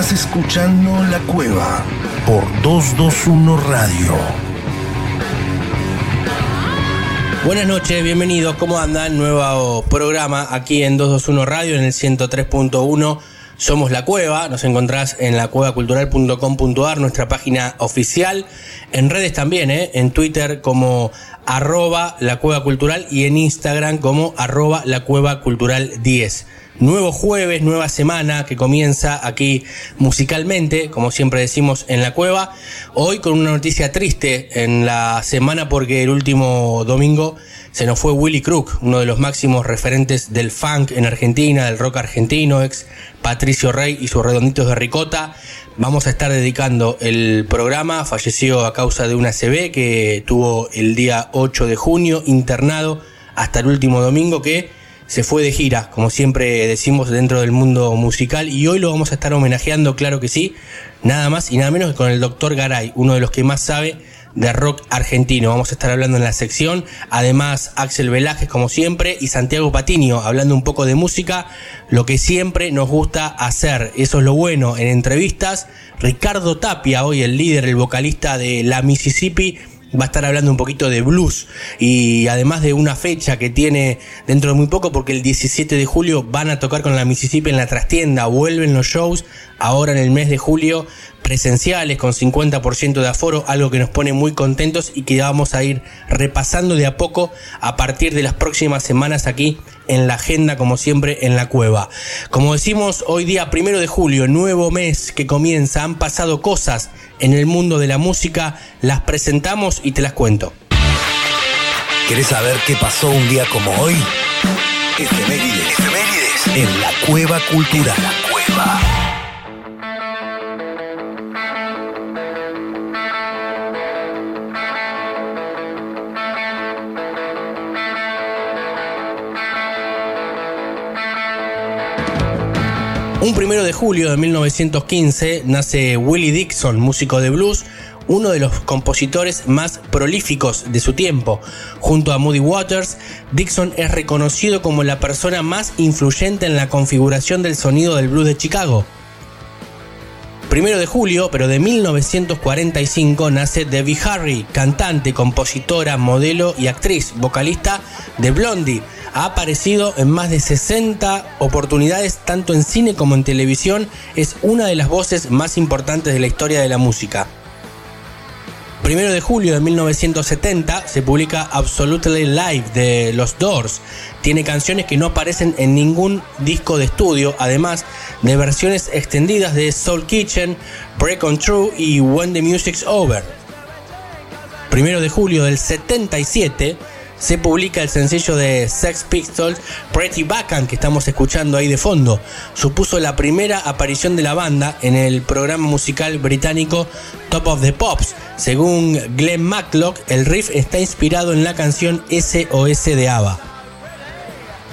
Estás escuchando La Cueva por 221 Radio. Buenas noches, bienvenidos. ¿Cómo andan? Nuevo programa aquí en 221 Radio en el 103.1. Somos La Cueva, nos encontrás en lacuevacultural.com.ar, nuestra página oficial, en redes también, ¿eh? en Twitter como arroba la cueva cultural y en Instagram como arroba la cueva cultural 10 nuevo jueves, nueva semana que comienza aquí musicalmente, como siempre decimos en la cueva. Hoy con una noticia triste en la semana porque el último domingo se nos fue Willy Crook, uno de los máximos referentes del funk en Argentina, del rock argentino, ex Patricio Rey y sus redonditos de ricota. Vamos a estar dedicando el programa, falleció a causa de una CB que tuvo el día 8 de junio internado hasta el último domingo que se fue de gira, como siempre decimos dentro del mundo musical, y hoy lo vamos a estar homenajeando, claro que sí, nada más y nada menos que con el doctor Garay, uno de los que más sabe de rock argentino. Vamos a estar hablando en la sección, además Axel Velajes como siempre y Santiago Patiño hablando un poco de música, lo que siempre nos gusta hacer. Eso es lo bueno en entrevistas. Ricardo Tapia, hoy el líder, el vocalista de La Mississippi, va a estar hablando un poquito de blues y además de una fecha que tiene dentro de muy poco porque el 17 de julio van a tocar con la Mississippi en la trastienda, vuelven los shows ahora en el mes de julio presenciales con 50% de aforo, algo que nos pone muy contentos y que vamos a ir repasando de a poco a partir de las próximas semanas aquí en la agenda, como siempre, en la cueva. Como decimos, hoy día primero de julio, nuevo mes que comienza, han pasado cosas en el mundo de la música, las presentamos y te las cuento. ¿Querés saber qué pasó un día como hoy? Efemérides, efemérides en la cueva cultural. Un primero de julio de 1915 nace Willie Dixon, músico de blues, uno de los compositores más prolíficos de su tiempo. Junto a Moody Waters, Dixon es reconocido como la persona más influyente en la configuración del sonido del blues de Chicago. Primero de julio, pero de 1945, nace Debbie Harry, cantante, compositora, modelo y actriz, vocalista de Blondie ha aparecido en más de 60 oportunidades tanto en cine como en televisión, es una de las voces más importantes de la historia de la música. Primero de julio de 1970 se publica Absolutely Live de Los Doors. Tiene canciones que no aparecen en ningún disco de estudio, además de versiones extendidas de Soul Kitchen, Break on True y When the Music's Over. Primero de julio del 77 se publica el sencillo de Sex Pistols Pretty Backhand que estamos escuchando ahí de fondo. Supuso la primera aparición de la banda en el programa musical británico Top of the Pops. Según Glenn Matlock, el riff está inspirado en la canción SOS de ABBA.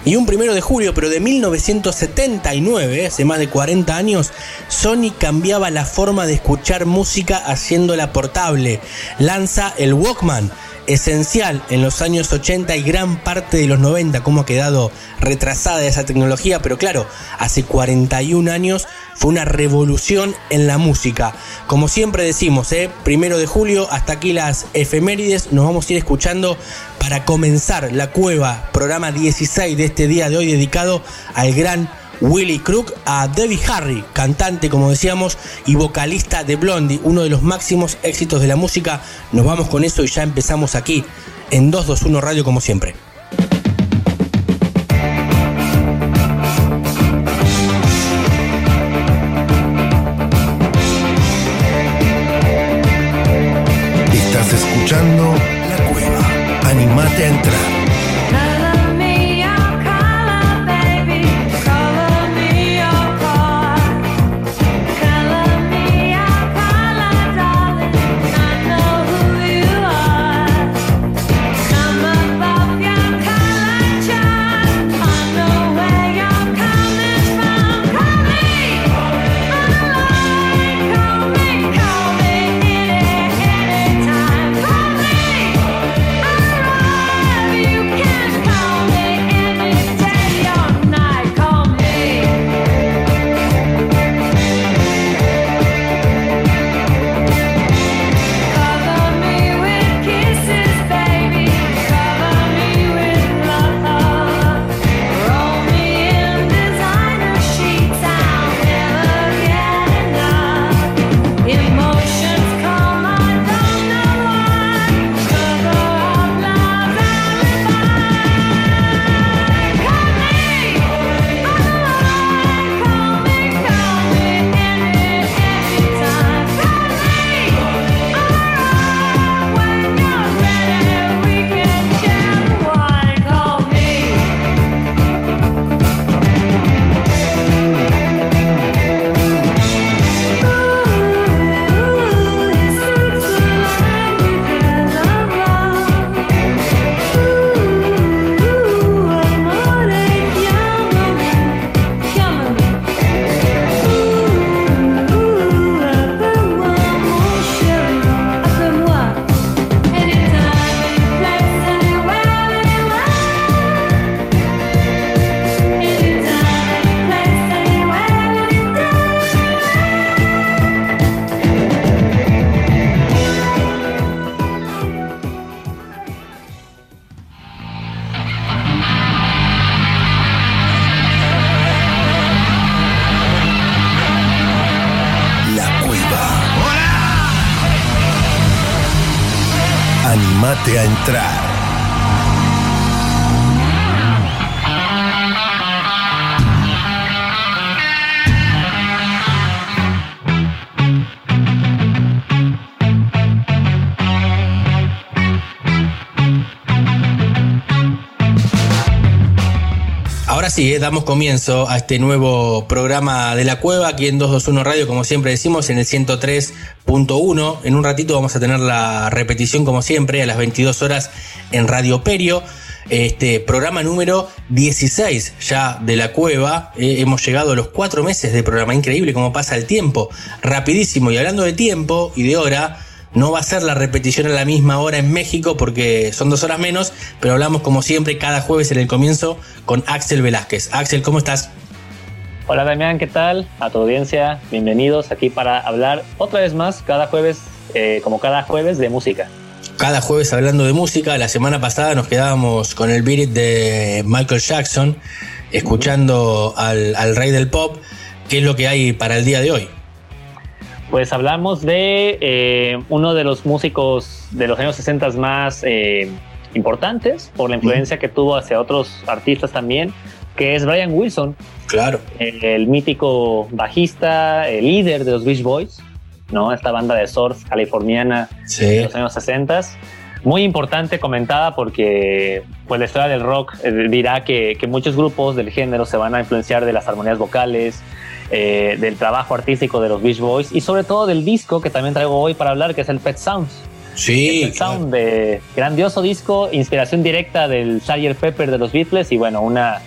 Y un primero de julio, pero de 1979, hace más de 40 años, Sony cambiaba la forma de escuchar música haciéndola portable. Lanza el Walkman esencial en los años 80 y gran parte de los 90, cómo ha quedado retrasada esa tecnología, pero claro, hace 41 años fue una revolución en la música. Como siempre decimos, ¿eh? primero de julio, hasta aquí las efemérides, nos vamos a ir escuchando para comenzar la cueva, programa 16 de este día de hoy dedicado al gran Willy Crook, a Debbie Harry, cantante, como decíamos, y vocalista de Blondie, uno de los máximos éxitos de la música. Nos vamos con eso y ya empezamos aquí en 221 Radio, como siempre. Animate a entrar. Ahora sí, eh, damos comienzo a este nuevo programa de la cueva aquí en 221 Radio, como siempre decimos, en el 103.1. En un ratito vamos a tener la repetición, como siempre, a las 22 horas en Radio Perio. Este programa número 16 ya de la cueva. Eh, hemos llegado a los cuatro meses de programa. Increíble cómo pasa el tiempo. Rapidísimo. Y hablando de tiempo y de hora, no va a ser la repetición a la misma hora en México porque son dos horas menos, pero hablamos como siempre cada jueves en el comienzo con Axel Velázquez. Axel, ¿cómo estás? Hola Damián, ¿qué tal? A tu audiencia, bienvenidos aquí para hablar otra vez más cada jueves, eh, como cada jueves, de música. Cada jueves hablando de música, la semana pasada nos quedábamos con el beat de Michael Jackson, escuchando al, al rey del pop. ¿Qué es lo que hay para el día de hoy? Pues hablamos de eh, uno de los músicos de los años 60 más eh, importantes por la influencia que tuvo hacia otros artistas también, que es Brian Wilson. Claro. El, mítico bajista, el líder de los Beach Boys, ¿no? Esta banda de surf californiana de los años 60 muy importante comentada porque pues la historia del rock eh, dirá que, que, muchos grupos del género se van a influenciar de las armonías vocales, eh, del trabajo artístico de los Beach Boys y sobre todo del disco que también traigo hoy para hablar, que es el Pet Sounds. Sí. El Pet Sound, de grandioso disco, inspiración directa del Sgt. Pepper de los Beatles y bueno, una,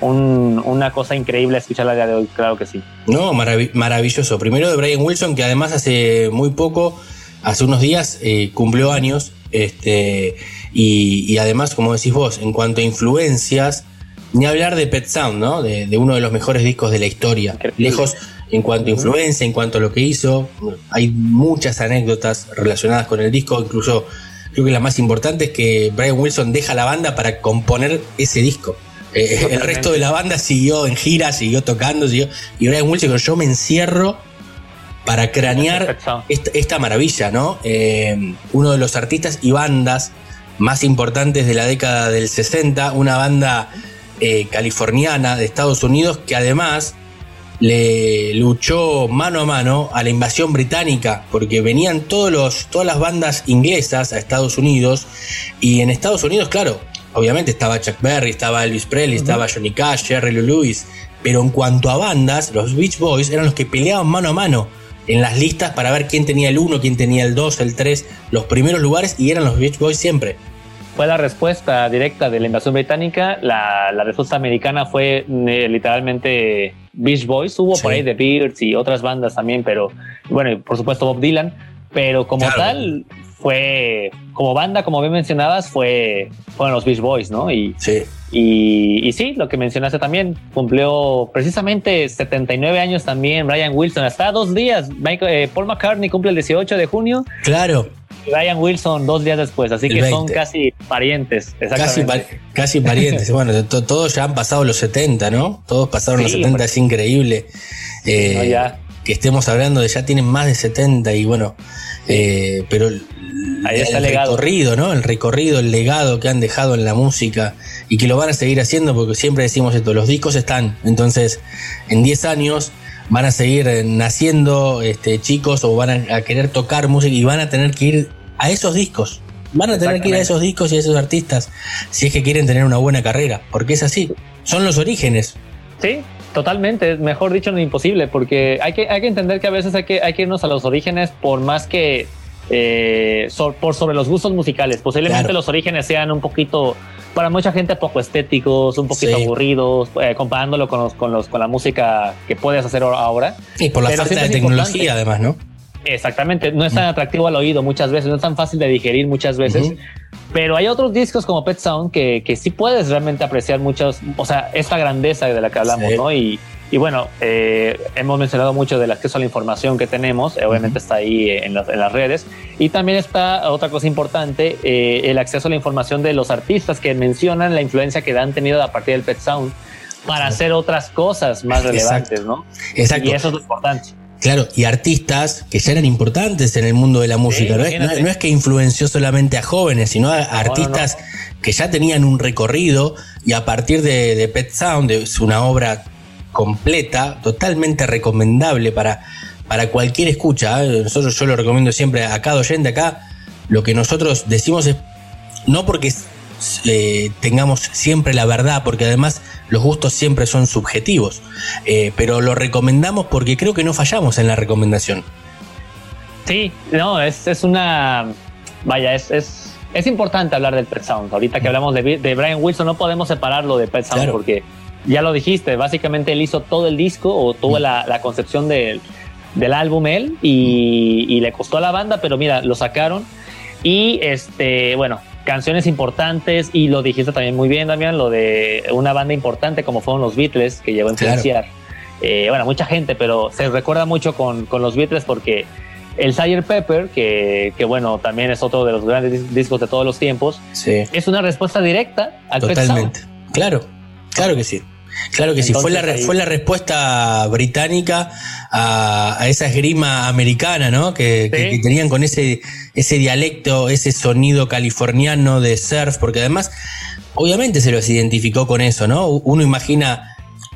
una cosa increíble escuchar la día de hoy, claro que sí. No, maravilloso. Primero de Brian Wilson, que además hace muy poco, hace unos días, eh, cumplió años. Este, y, y, además, como decís vos, en cuanto a influencias, ni hablar de Pet Sound, ¿no? De, uno de los mejores discos de la historia. Lejos en cuanto a influencia, en cuanto a lo que hizo. Hay muchas anécdotas relacionadas con el disco, incluso creo que la más importante es que Brian Wilson deja la banda para componer ese disco. Eh, el resto de la banda siguió en gira, siguió tocando, siguió, y Brian Wilson, yo me encierro para cranear esta, maravilla, ¿no? Eh, uno de los artistas y bandas más importantes de la década del 60, una banda eh, californiana de Estados Unidos que además le luchó mano a mano a la invasión británica, porque venían todos los, todas las bandas inglesas a Estados Unidos, y en Estados Unidos, claro, obviamente estaba Chuck Berry, estaba Elvis Presley, estaba Johnny Cash, Jerry Lee Lewis, pero en cuanto a bandas, los Beach Boys eran los que peleaban mano a mano en las listas para ver quién tenía el 1, quién tenía el 2, el 3, los primeros lugares, y eran los Beach Boys siempre fue la respuesta directa de la invasión británica. La, respuesta americana fue eh, literalmente Beach Boys. Hubo por ahí The Beards y otras bandas también, pero bueno, por supuesto Bob Dylan. Pero como tal, fue como banda, como bien mencionabas, fue fueron los Beach Boys, ¿no? Y, sí. Y, y, sí, lo que mencionaste también, cumplió precisamente 79 años también Brian Wilson, hasta dos días. Eh, Paul McCartney cumple el 18 de junio. Claro. Ryan Wilson dos días después, así que son casi parientes. Casi, casi parientes. bueno, todos ya han pasado los 70, ¿no? Todos pasaron los 70, es increíble. Eh, que estemos hablando de ya tienen más de 70 y bueno, eh, pero el, recorrido, ¿no? El recorrido, el legado que han dejado en la música y que lo van a seguir haciendo porque siempre decimos esto, los discos están, entonces en 10 años van a seguir eh, naciendo este, chicos o van a, querer tocar música y van a tener que ir a esos discos. Van a tener que ir a esos discos y a esos artistas si es que quieren tener una buena carrera, porque es así. Son los orígenes. Sí, totalmente. Mejor dicho, no imposible, porque hay que, hay que entender que a veces hay que, hay que irnos a los orígenes por más que eh, por sobre los gustos musicales. Posiblemente los orígenes sean un poquito para mucha gente poco estéticos, un poquito aburridos, eh, comparándolo con, los, con, los, con la música que puedes hacer ahora. Y por la falta de tecnología, además, ¿no? Exactamente, no es tan mm. atractivo al oído muchas veces, no es tan fácil de digerir muchas veces. Pero hay otros discos como Pet Sound que, que sí puedes realmente apreciar muchos, o sea, esta grandeza de la que hablamos, ¿no? Y, y bueno, eh, hemos mencionado mucho del acceso a la información que tenemos, obviamente está ahí en las, en las, redes. Y también está otra cosa importante, eh, el acceso a la información de los artistas que mencionan la influencia que han tenido a partir del Pet Sound para hacer otras cosas más relevantes, ¿no? Exacto. Y eso es lo importante. Claro, y artistas que ya eran importantes en el mundo de la música. no, es, que influenció solamente a jóvenes, sino a artistas que ya tenían un recorrido y a partir de, Pet Sound, es una obra completa, totalmente recomendable para, para cualquier escucha. ¿eh? Nosotros yo lo recomiendo siempre a cada oyente acá. Lo que nosotros decimos es, no porque eh, tengamos siempre la verdad, porque además los gustos siempre son subjetivos, eh, pero lo recomendamos porque creo que no fallamos en la recomendación. Sí, no, es, es una, vaya, es, es, es, importante hablar del Pet Sound. Ahorita que hablamos de, de Brian Wilson, no podemos separarlo de Pet Sound porque ya lo dijiste, básicamente él hizo todo el disco o tuvo la, la, concepción del, del álbum él y, y, le costó a la banda, pero mira, lo sacaron. Y este, bueno, canciones importantes y lo dijiste también muy bien, Damián, lo de una banda importante como fueron los Beatles, que llegó a influenciar, eh, bueno, mucha gente, pero se recuerda mucho con, con los Beatles porque el Sire Pepper, que, que, bueno, también es otro de los grandes discos de todos los tiempos, es una respuesta directa al Totalmente. Claro, claro que sí. Claro que sí, fue la, fue la respuesta británica a, esa esgrima americana, ¿no? Que, tenían con ese, ese dialecto, ese sonido californiano de surf, porque además, obviamente se los identificó con eso, ¿no? Uno imagina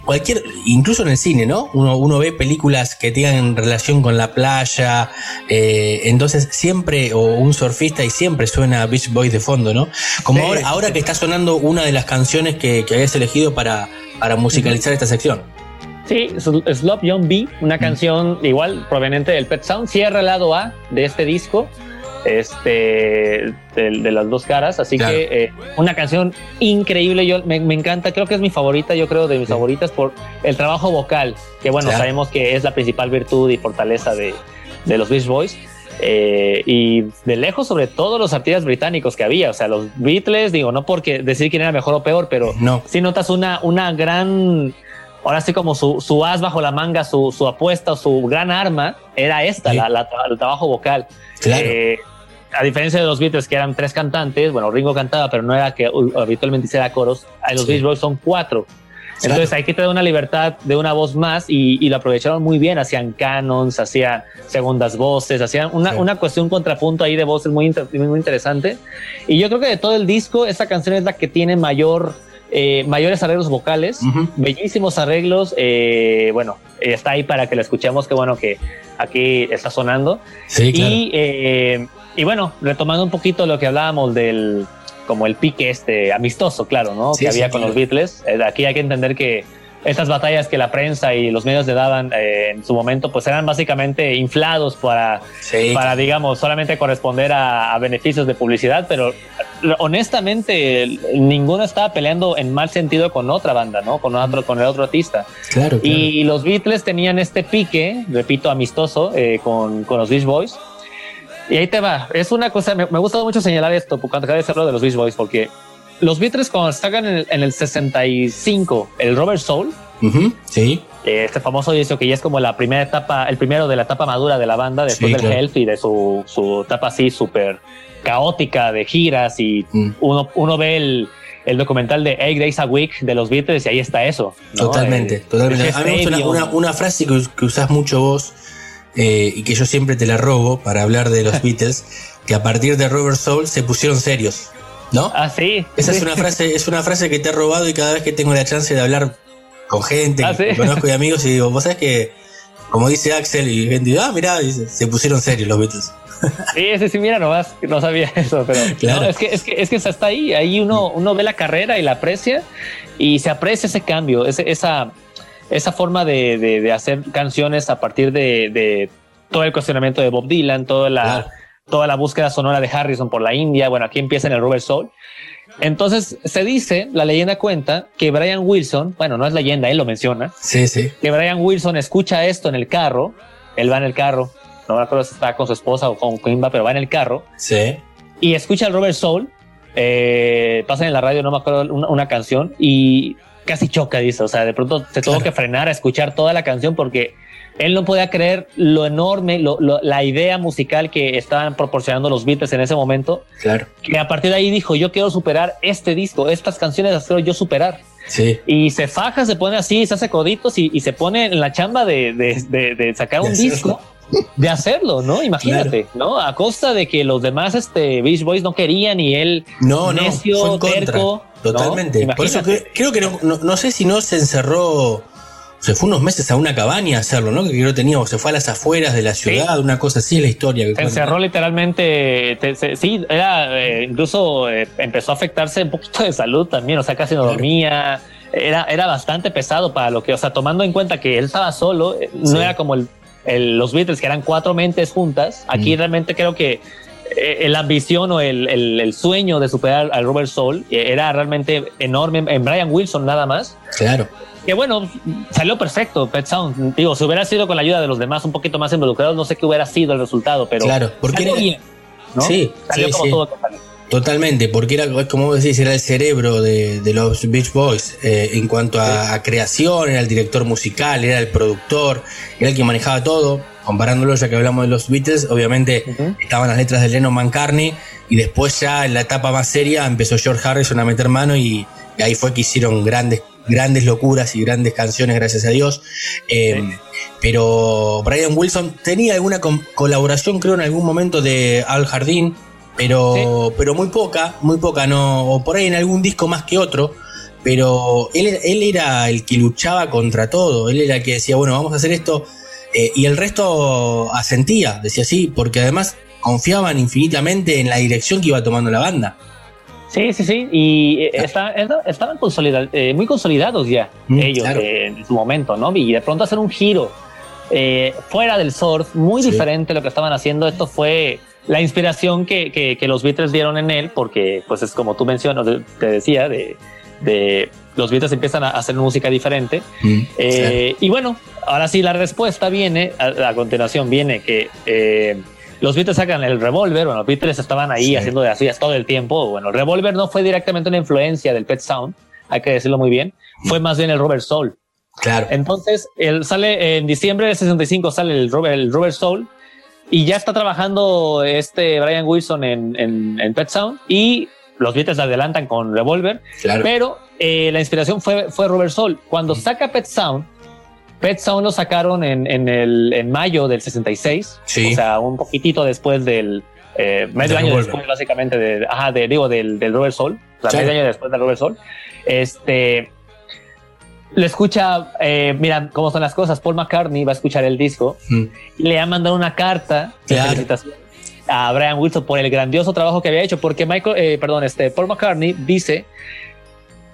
cualquier, incluso en el cine, ¿no? Uno, uno ve películas que tengan relación con la playa, eh, entonces siempre, o un surfista y siempre suena Beach Boys de fondo, ¿no? Como ahora, ahora que está sonando una de las canciones que, que habías elegido para, para musicalizar esta sección. Sí, Slop Young B, una canción igual proveniente del Pet Sound, cierra el lado A de este disco, este, de, las dos caras, así que eh, una canción increíble, yo me, encanta, creo que es mi favorita, yo creo de mis favoritas por el trabajo vocal, que bueno, sabemos que es la principal virtud y fortaleza de, de los Beach Boys. Eh, y de lejos sobre todo los artistas británicos que había, o sea, los Beatles, digo, no porque decir quién era mejor o peor, pero no. si notas una, una gran, ahora sí como su, su as bajo la manga, su, su apuesta o su gran arma era esta, la, el trabajo vocal. Eh, a diferencia de los Beatles que eran tres cantantes, bueno, Ringo cantaba, pero no era que habitualmente hiciera coros, los Beach Boys son cuatro. Entonces hay que tener una libertad de una voz más y, lo aprovecharon muy bien. Hacían canons, hacían segundas voces, hacían una, una cuestión contrapunto ahí de voces muy, muy interesante. Y yo creo que de todo el disco, esta canción es la que tiene mayor, eh, mayores arreglos vocales, bellísimos arreglos. Eh, bueno, está ahí para que la escuchemos. Qué bueno que aquí está sonando. y, eh, y bueno, retomando un poquito lo que hablábamos del como el pique este amistoso, claro, ¿no? que había con los Beatles. Eh, aquí hay que entender que estas batallas que la prensa y los medios le daban eh, en su momento, pues eran básicamente inflados para, para digamos, solamente corresponder a, beneficios de publicidad, pero honestamente ninguno estaba peleando en mal sentido con otra banda, ¿no? Con otro, con el otro artista. Claro, Y los Beatles tenían este pique, repito, amistoso eh, con, con los Beach Boys y ahí te va. Es una cosa, me, gusta mucho señalar esto cuando acaba de hacerlo de los Beach Boys, porque los Beatles cuando sacan en el, en el 65 el Robert Soul, sí. este famoso disco que ya es como la primera etapa, el primero de la etapa madura de la banda después del Health y de su, su etapa así súper caótica de giras y mm. uno, uno ve el, el documental de Eight Days a Week de los Beatles y ahí está eso. Totalmente, totalmente. A mí me gusta una, una, frase que, que usás mucho vos eh, y que yo siempre te la robo para hablar de los Beatles, que a partir de Robert Soul se pusieron serios, ¿no? Ah, sí. Esa es una frase, es una frase que te he robado y cada vez que tengo la chance de hablar con gente ah, que conozco y amigos y digo, vos sabés que, como dice Axel y gente, ah, mirá, se pusieron serios los Beatles. Sí, ese sí, mira, nomás, no sabía eso, pero claro. es, que, es, que, es que está ahí, ahí uno, uno ve la carrera y la aprecia y se aprecia ese cambio, ese, esa, esa forma de, de, hacer canciones a partir de, de, todo el cuestionamiento de Bob Dylan, toda la, toda la búsqueda sonora de Harrison por la India. Bueno, aquí empieza en el Rubber Soul. Entonces se dice, la leyenda cuenta que Brian Wilson, bueno, no es leyenda, él lo menciona. Sí, sí. Que Brian Wilson escucha esto en el carro. Él va en el carro. No me acuerdo si está con su esposa o con Quimba, pero va en el carro. Sí. Y escucha el Robert Soul. Eh, pasa en la radio, no me acuerdo, una, una canción. Y casi choca, dice. O sea, de pronto se tuvo que frenar a escuchar toda la canción porque él no podía creer lo enorme, la idea musical que estaban proporcionando los Beatles en ese momento. Claro. Que a partir de ahí dijo, yo quiero superar este disco, estas canciones las quiero yo superar. y se faja, se pone así, se hace coditos y, se pone en la chamba de, sacar un disco. De hacerlo, ¿no? Imagínate, ¿no? A costa de que los demás este, Beach Boys no querían y él no, necio, terco. Totalmente. Por eso creo que no, sé si no se encerró se fue unos meses a una cabaña a hacerlo, ¿no? Que creo que tenía, se fue a las afueras de la ciudad, una cosa así, la historia. se encerró literalmente, sí, era, eh, incluso eh, empezó a afectarse un poquito de salud también, o sea, casi no dormía, era, era bastante pesado para lo que, o sea, tomando en cuenta que él estaba solo, eh, no era como el, los Beatles, que eran cuatro mentes juntas, aquí mm. realmente creo que la ambición o el, el, sueño de superar al Robert Soul era realmente enorme en Brian Wilson nada más. Claro que bueno, salió perfecto Pet Sound. Digo, si hubiera sido con la ayuda de los demás un poquito más involucrados, no sé qué hubiera sido el resultado, pero claro, porque era, bien, Sí, salió como todo Totalmente, porque era, como decís, era el cerebro de, los Beach Boys eh, en cuanto a, creación, era el director musical, era el productor, era el que manejaba todo. Comparándolo, ya que hablamos de los Beatles, obviamente estaban las letras de Lennon McCartney y después ya en la etapa más seria empezó George Harrison a meter mano y ahí fue que hicieron grandes grandes locuras y grandes canciones, gracias a Dios. Eh, pero Brian Wilson tenía alguna colaboración, creo, en algún momento de Al Jardín, pero, pero muy poca, muy poca, no, o por ahí en algún disco más que otro. Pero él, él era el que luchaba contra todo, él era el que decía, bueno, vamos a hacer esto. Eh, y el resto asentía, decía así, porque además confiaban infinitamente en la dirección que iba tomando la banda. Sí, sí, sí. Y eh, estaban consolidados, eh, muy consolidados ya mm, ellos eh, en su momento, ¿no? Y de pronto hacer un giro fuera del surf, muy diferente a lo que estaban haciendo. Esto fue la inspiración que, que, los Beatles dieron en él, porque, pues es como tú mencionas, te decía, de, de los Beatles empiezan a hacer música diferente. Mm, y bueno, ahora sí, la respuesta viene, a, a continuación viene que los Beatles sacan el revólver, bueno, los Beatles estaban ahí haciendo de así todo el tiempo. Bueno, el revólver no fue directamente una influencia del Pet Sound, hay que decirlo muy bien, fue más bien el Robert Soul. Claro. Entonces, él sale en diciembre del 65 sale el Robert, el Robert Soul y ya está trabajando este Brian Wilson en, en, Pet Sound y los Beatles adelantan con Revolver, claro. pero eh, la inspiración fue, fue Robert Soul. Cuando saca Pet Sound, Pet Sound lo sacaron en, en, el, en mayo del 66, o sea, un poquitito después del, eh, medio año después básicamente de, ajá, de, digo, del, del Robert Soul, o sea, medio año después del Robert Soul, este, le escucha, eh, mira cómo son las cosas, Paul McCartney va a escuchar el disco mm. y le ha mandado una carta de felicitación a Brian Wilson por el grandioso trabajo que había hecho, porque Michael, eh, perdón, este, Paul McCartney dice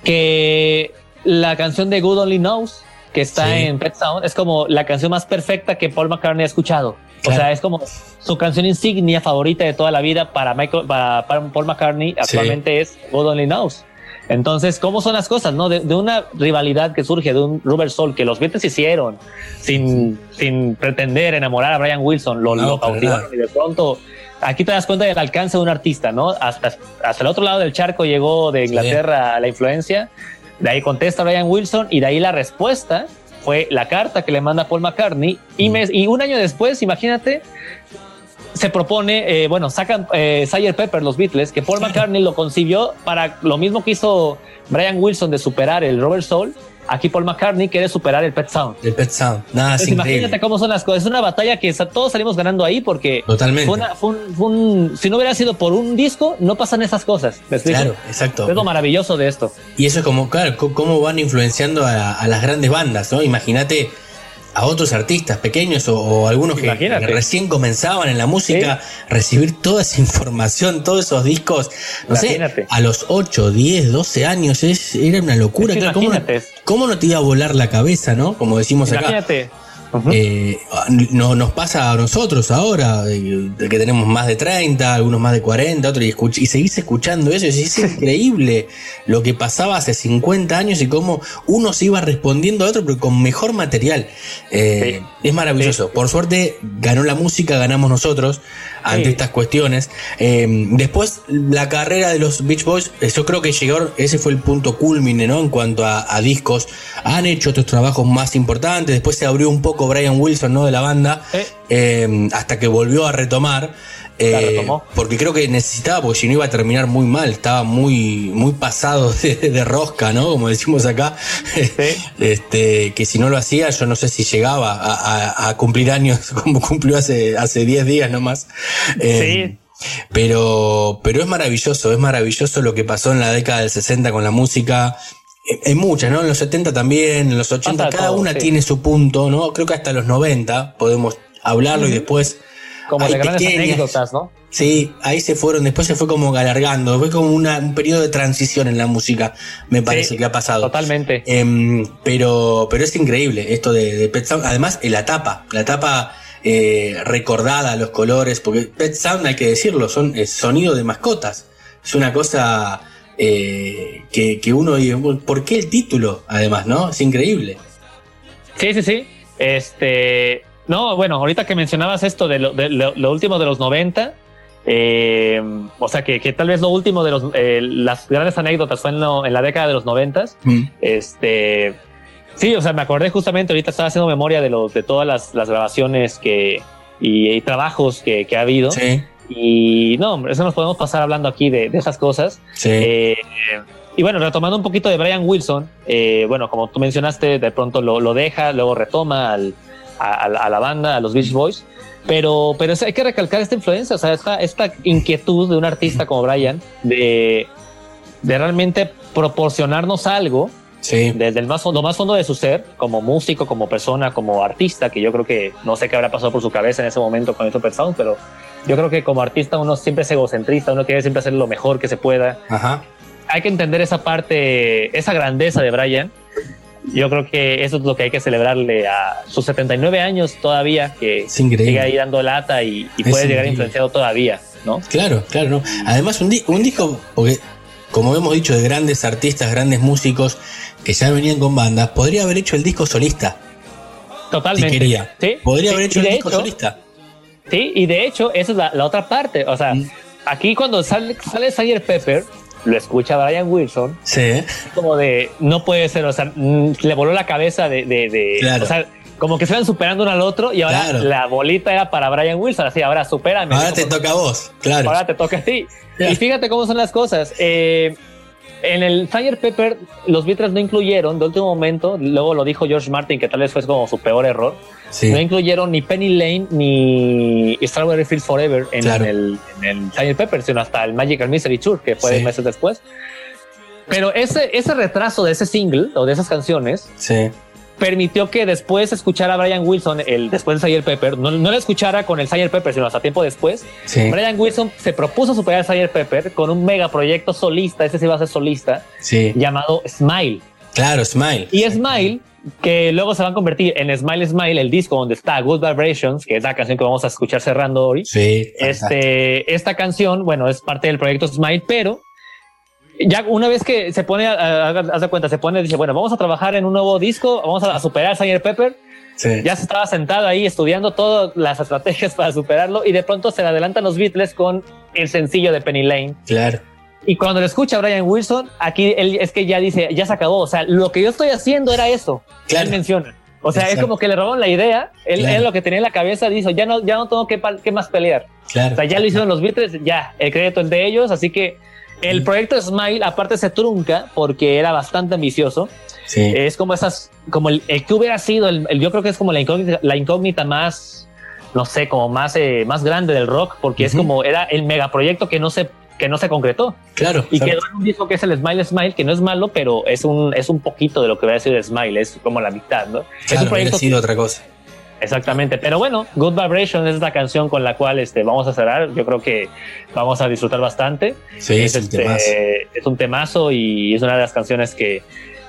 que la canción de Good Only Knows que está en Pet Sound es como la canción más perfecta que Paul McCartney ha escuchado. O sea, es como su canción insignia favorita de toda la vida para, Michael, para, Paul McCartney actualmente es God Only Knows. Entonces, ¿cómo son las cosas? no de, una rivalidad que surge de un Rubber Soul que los Beatles hicieron sin, sin pretender enamorar a Brian Wilson, lo, lo cautivaron y de pronto aquí te das cuenta del alcance de un artista, ¿no? Hasta, hasta el otro lado del charco llegó de Inglaterra la influencia de ahí contesta Brian Wilson y de ahí la respuesta fue la carta que le manda Paul McCartney y, y un año después, imagínate, se propone, eh, bueno, sacan eh, Sire Pepper, los Beatles, que Paul McCartney lo concibió para lo mismo que hizo Brian Wilson de superar el Robert Soul, Aquí Paul McCartney quiere superar el Pet Sound. El Pet Sound. Nada, pues imagínate cómo son las cosas. Es una batalla que todos salimos ganando ahí porque Totalmente. Fue un, si no hubiera sido por un disco, no pasan esas cosas. Claro, exacto. Es lo maravilloso de esto. Y eso es como, claro, cómo van influenciando a, a las grandes bandas, ¿no? Imagínate a otros artistas pequeños o, algunos que, recién comenzaban en la música, recibir toda esa información, todos esos discos, no sé, a los 8, 10, 12 años, es, era una locura. ¿cómo, ¿cómo, no te iba a volar la cabeza, no? Como decimos acá. Eh, no, nos pasa a nosotros ahora, que tenemos más de 30, algunos más de 40, otros, y, y seguís escuchando eso, es increíble lo que pasaba hace 50 años y cómo uno se iba respondiendo a otro, pero con mejor material. Eh, es maravilloso. Por suerte ganó la música, ganamos nosotros ante estas cuestiones. Eh, después, la carrera de los Beach Boys, yo creo que llegó, ese fue el punto culmine, ¿no? En cuanto a, a discos. Han hecho otros trabajos más importantes, después se abrió un poco Brian Wilson, ¿no? De la banda, eh. Em, hasta que volvió a retomar. Eh, porque creo que necesitaba, porque si no iba a terminar muy mal, estaba muy, muy pasado de, rosca, ¿no? Como decimos acá. este, que si no lo hacía, yo no sé si llegaba a, cumplir años como cumplió hace, hace 10 días nomás. Eh, pero, pero es maravilloso, es maravilloso lo que pasó en la década del 60 con la música. En muchas, ¿no? En los 70 también, en los 80, cada una tiene su punto, ¿no? Creo que hasta los 90 podemos hablarlo y después como de grandes anécdotas, ¿no? Sí, ahí se fueron, después se fue como alargando, fue como un periodo de transición en la música, me parece que ha pasado. Totalmente. Em, pero, pero es increíble esto de, Pet Sound, además la tapa, la tapa eh, recordada, los colores, porque Pet Sound, hay que decirlo, son sonido de mascotas, es una cosa eh, que, que uno, ¿por qué el título? Además, ¿no? Es increíble. Sí, sí, sí. Este, no, bueno, ahorita que mencionabas esto de lo, último de los 90, eh, o sea que, tal vez lo último de los, eh, las grandes anécdotas fue en, la década de los 90. Mm. Este, sí, o sea, me acordé justamente, ahorita estaba haciendo memoria de, los, de todas las, grabaciones que, y, trabajos que, ha habido. Sí. Y no, eso nos podemos pasar hablando aquí de, esas cosas. Sí. Eh, y bueno, retomando un poquito de Brian Wilson, bueno, como tú mencionaste, de pronto lo, lo deja, luego retoma al, a, la banda, a los Beach Boys. Pero, pero hay que recalcar esta influencia, o sea, esta, esta inquietud de un artista como Brian de, de realmente proporcionarnos algo desde el más fondo, más fondo de su ser, como músico, como persona, como artista, que yo creo que no sé qué habrá pasado por su cabeza en ese momento con Super Sound, pero yo creo que como artista uno siempre es egocentrista, uno quiere siempre hacer lo mejor que se pueda. Hay que entender esa parte, esa grandeza de Brian yo creo que eso es lo que hay que celebrarle a sus 79 años todavía, que sigue ahí dando lata y, puede llegar influenciado todavía, ¿no? Claro, claro, ¿no? Además, un, un disco, porque como hemos dicho, de grandes artistas, grandes músicos que ya venían con bandas, podría haber hecho el disco solista. Totalmente. Si quería. Podría haber hecho el disco solista. Sí, y de hecho, esa es la, otra parte. O sea, mm. aquí cuando sale, sale Sayer Pepper, lo escucha Brian Wilson. Sí. Como de, no puede ser, o sea, mm, le voló la cabeza de, de, o sea, como que se van superando uno al otro y ahora la bolita era para Brian Wilson, así, ahora supérame. Ahora te toca a vos, claro. Ahora te toca a ti. Y fíjate cómo son las cosas. Eh, en el Fire Pepper, los Beatles no incluyeron de último momento, luego lo dijo George Martin, que tal vez fue como su peor error. No incluyeron ni Penny Lane ni Strawberry Fields Forever en, el, en el Pepper, sino hasta el Magical Mystery Tour, que fue meses después. Pero ese, ese retraso de ese single o de esas canciones sí permitió que después escuchara a Brian Wilson, el después de Sgt. Pepper, no, no la escuchara con el Sgt. Pepper, sino hasta tiempo después. Brian Wilson se propuso superar a Sgt. Pepper con un mega proyecto solista, ese sí va a ser solista, llamado Smile. Claro, Smile. Y Smile, que luego se va a convertir en Smile Smile, el disco donde está Good Vibrations, que es la canción que vamos a escuchar cerrando hoy. Sí. Este, esta canción, bueno, es parte del proyecto Smile, pero ya una vez que se pone, haz de cuenta, se pone, dice, bueno, vamos a trabajar en un nuevo disco, vamos a, superar Sgt. Pepper. Ya se estaba sentado ahí estudiando todas las estrategias para superarlo y de pronto se le adelantan los Beatles con el sencillo de Penny Lane. Claro. Y cuando lo escucha Brian Wilson, aquí él es que ya dice, ya se acabó. O sea, lo que yo estoy haciendo era eso. Claro. Él menciona. O sea, es como que le robaron la idea. Él, él, lo que tenía en la cabeza dijo, ya no, ya no tengo que, que más pelear. Claro. O sea, ya lo hicieron los Beatles, ya, el crédito es de ellos. Así que el proyecto Smile, aparte, se trunca porque era bastante ambicioso. Sí. Es como esas, como el, que hubiera sido, el, yo creo que es como la incógnita, la incógnita más, no sé, como más, eh, más grande del rock, porque es como era el megaproyecto que no se que no se concretó. Claro. Y quedó en un disco que es el Smile Smile, que no es malo, pero es un, es un poquito de lo que voy a decir Smile, es como la mitad, ¿no? es un proyecto sido otra cosa. Exactamente, pero bueno, Good Vibration es la canción con la cual este, vamos a cerrar. Yo creo que vamos a disfrutar bastante. Sí, es, este, es un temazo y es una de las canciones que,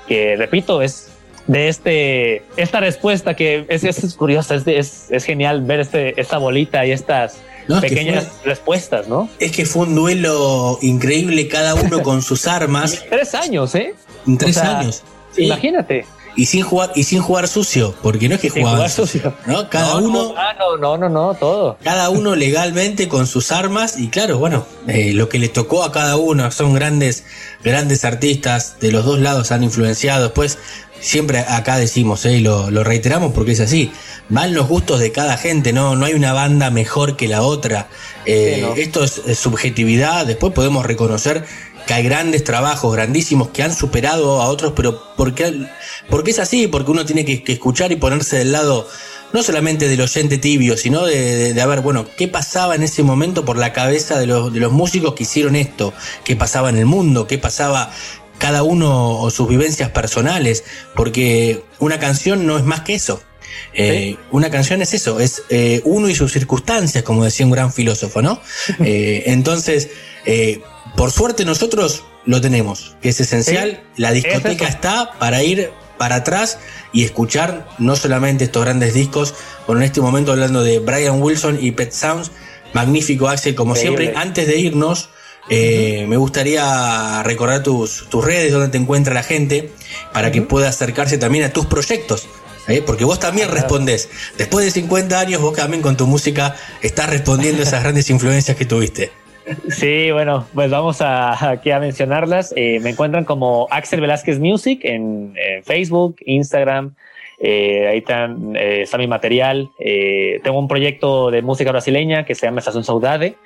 que repito, es de este, esta respuesta que es, es curiosa, es, es, genial ver este, esta bolita y estas pequeñas respuestas, ¿no? Es que fue un duelo increíble, cada uno con sus armas. tres años, ¿eh? En tres años. Imagínate. Y sin jugar y sin jugar sucio, porque no es que jugaban sucio, ¿no? Cada uno ah, no, no, no, no, todo. Cada uno legalmente con sus armas y claro, bueno, eh, lo que le tocó a cada uno son grandes grandes artistas de los dos lados han influenciado. Después siempre acá decimos, eh, lo, lo reiteramos porque es así. Van los gustos de cada gente, no, no hay una banda mejor que la otra. Eh, esto es, subjetividad. Después podemos reconocer que hay grandes trabajos, grandísimos, que han superado a otros, pero porque, porque es así, porque uno tiene que, escuchar y ponerse del lado no solamente del oyente tibio, sino de, de, ver, bueno, qué pasaba en ese momento por la cabeza de los, de los músicos que hicieron esto, qué pasaba en el mundo, qué pasaba cada uno o sus vivencias personales, porque una canción no es más que eso. Eh, una canción es eso, es eh, uno y sus circunstancias, como decía un gran filósofo, ¿no? Eh, entonces, por suerte nosotros lo tenemos, que es esencial. La discoteca está para ir para atrás y escuchar no solamente estos grandes discos, bueno, en este momento hablando de Brian Wilson y Pet Sounds, magnífico Axel, como siempre, antes de irnos, eh, me gustaría recordar tus, tus redes, donde te encuentra la gente, para que pueda acercarse también a tus proyectos. ¿eh? Porque vos también respondés. Después de 50 años, vos también con tu música estás respondiendo a esas grandes influencias que tuviste. Sí, bueno, pues vamos a, aquí a mencionarlas. Eh, me encuentran como Axel Velázquez Music en, Facebook, Instagram. ahí está mi material. tengo un proyecto de música brasileña que se llama Estación Saudade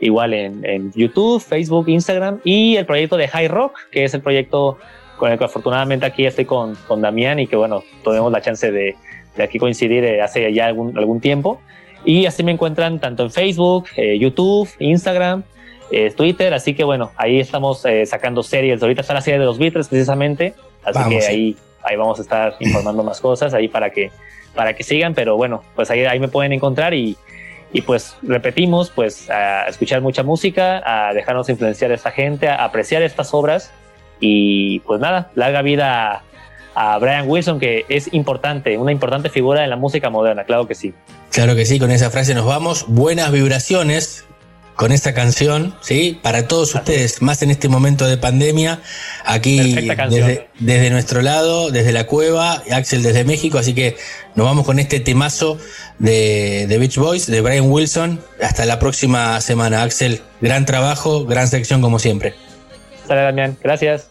igual en, YouTube, Facebook, Instagram y el proyecto de High Rock, que es el proyecto con el que afortunadamente aquí estoy con, con Damián y que bueno, tuvimos la chance de, aquí coincidir eh, hace ya algún tiempo. Y así me encuentran tanto en Facebook, eh, YouTube, Instagram, eh, Twitter, así que bueno, ahí estamos sacando series. Ahorita está la serie de los Beatles precisamente, así que ahí, ahí vamos a estar informando más cosas ahí para que, para que sigan, pero bueno, pues ahí, ahí me pueden encontrar y, y pues repetimos, pues a escuchar mucha música, a dejarnos influenciar a esta gente, a apreciar estas obras. Y pues nada, larga vida a, Brian Wilson, que es importante, una importante figura en la música moderna, claro que sí. Claro que sí, con esa frase nos vamos. Buenas vibraciones con esta canción, ¿sí? Para todos ustedes, más en este momento de pandemia, aquí desde, desde, nuestro lado, desde la cueva, Axel desde México, así que nos vamos con este temazo de, de Beach Boys, de Brian Wilson. Hasta la próxima semana, Axel. Gran trabajo, gran sección como siempre. Sale, Damián. Gracias.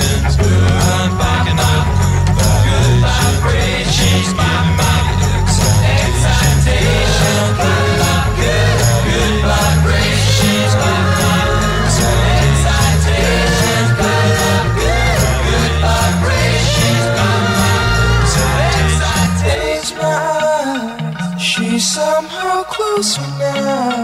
Excitations. I'm picking up good vibrations. She's giving me the excitations. I'm picking up good, good vibrations. She's giving me somehow closer now.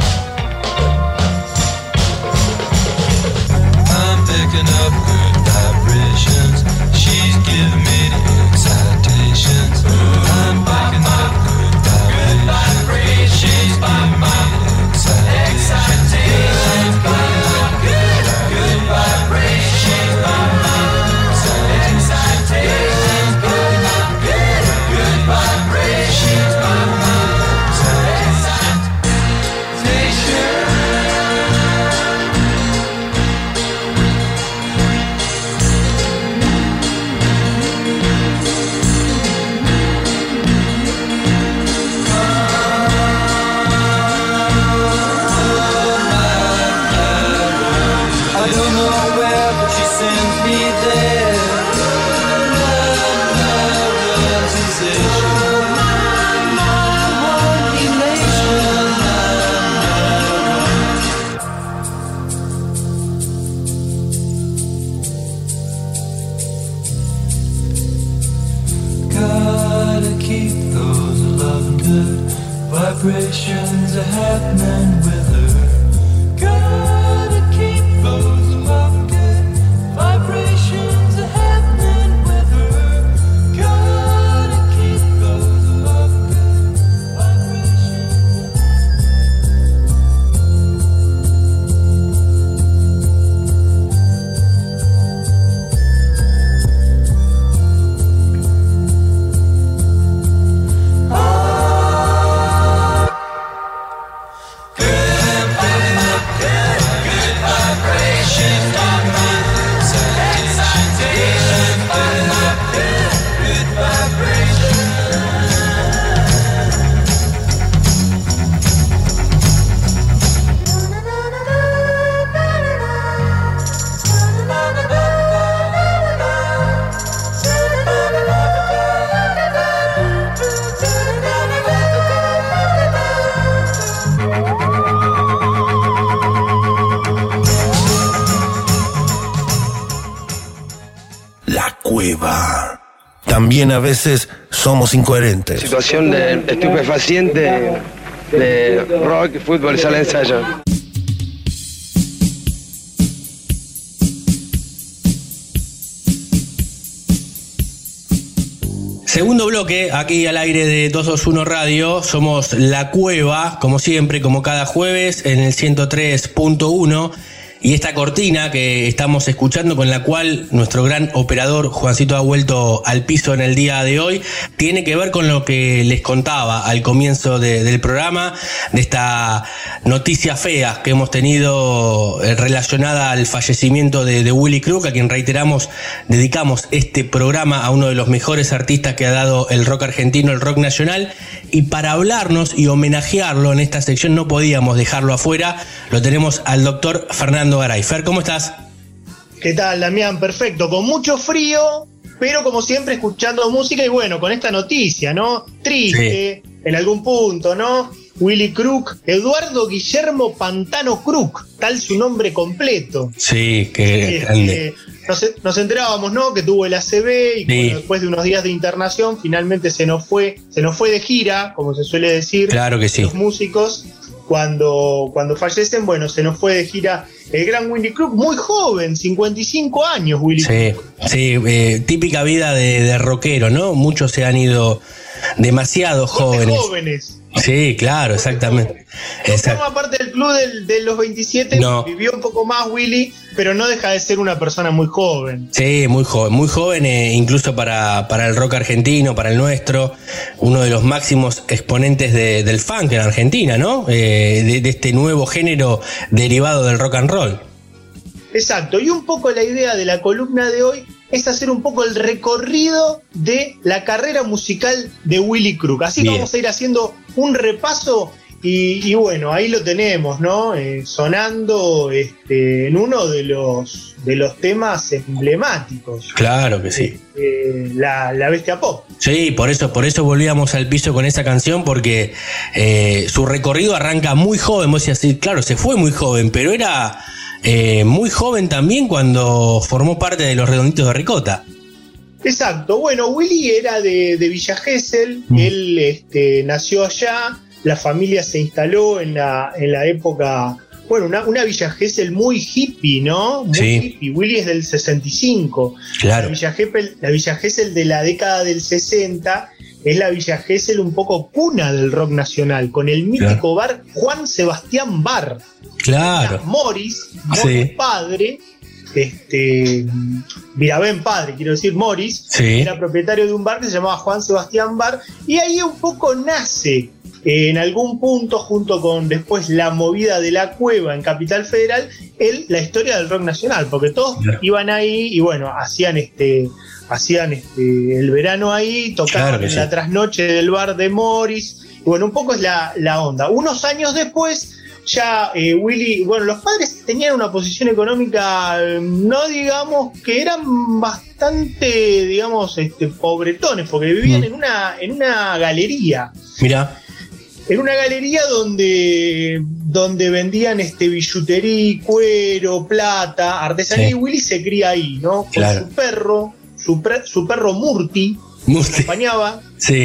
A veces somos incoherentes. Situación de estupefaciente de rock, fútbol, sala de ensayo. Segundo bloque, aquí al aire de 221 Radio, somos La Cueva, como siempre, como cada jueves, en el 103.1 y esta cortina que estamos escuchando, con la cual nuestro gran operador Juancito ha vuelto al piso en el día de hoy, tiene que ver con lo que les contaba al comienzo del programa, de esta noticia fea que hemos tenido eh, relacionada al fallecimiento de, Willy Crook, a quien reiteramos, dedicamos este programa a uno de los mejores artistas que ha dado el rock argentino, el rock nacional, y para hablarnos y homenajearlo en esta sección no podíamos dejarlo afuera, lo tenemos al doctor Fernando Fernando ¿cómo estás? ¿Qué tal, Damián? Perfecto, con mucho frío, pero como siempre escuchando música y bueno, con esta noticia, ¿no? Triste, en algún punto, ¿no? Willy Crook, Eduardo Guillermo Pantano Crook, tal su nombre completo. Sí, qué grande. Nos, enterábamos, ¿no? Que tuvo el ACB y después de unos días de internación, finalmente se nos fue, se nos fue de gira, como se suele decir. Claro que sí. Los músicos, cuando, cuando fallecen, bueno, se nos fue de gira el gran Willy Crook, muy joven, 55 años, Willy sí, Sí, eh, típica vida de, rockero, ¿no? Muchos se han ido demasiado jóvenes. jóvenes. Sí, claro, exactamente. No forma parte del club de los 27, vivió un poco más Willy, pero no deja de ser una persona muy joven. Sí, muy joven, muy joven, eh, incluso para, para, el rock argentino, para el nuestro, uno de los máximos exponentes del funk en Argentina, ¿no? Eh, de este nuevo género derivado del rock and roll. Exacto, y un poco la idea de la columna de hoy es hacer un poco el recorrido de la carrera musical de Willy Crook. Así que vamos a ir haciendo un repaso y, bueno, ahí lo tenemos, ¿no? Eh, sonando este, en uno de los, de los temas emblemáticos. Claro que sí. Eh, la, bestia pop. Sí, por eso, por eso volvíamos al piso con esa canción, porque eh, su recorrido arranca muy joven. Vos decías, claro, se fue muy joven, pero era eh, muy joven también cuando formó parte de los Redonditos de Ricota. Exacto, bueno, Willy era de, Villa Gesell, mm. él este, nació allá, la familia se instaló en la, en la época, bueno, una, Villa Gesell muy hippie, ¿no? Muy hippie, Willy es del 65, claro. la, Villa Gesell, la Villa Gesell de la década del 60 es la Villa Gesell un poco cuna del rock nacional, con el mítico bar Juan Sebastián Bar. Claro. Morris, Morris padre, este, Virabén padre, quiero decir, Morris, era propietario de un bar que se llamaba Juan Sebastián Bar, y ahí un poco nace en algún punto, junto con después la movida de la cueva en Capital Federal, el, la historia del rock nacional, porque todos iban ahí y bueno, hacían este hacían este, el verano ahí, tocaban en la trasnoche del bar de Morris. Bueno, un poco es la, onda. Unos años después, ya eh, Willy, bueno, los padres tenían una posición económica, no digamos que eran bastante, digamos, este, pobretones, porque vivían mm. en, una, en una galería. Mira. En una galería donde, donde vendían este billutería, cuero, plata, artesanía, y Willy se cría ahí, ¿no? Con su perro, su, perro Murti, acompañaba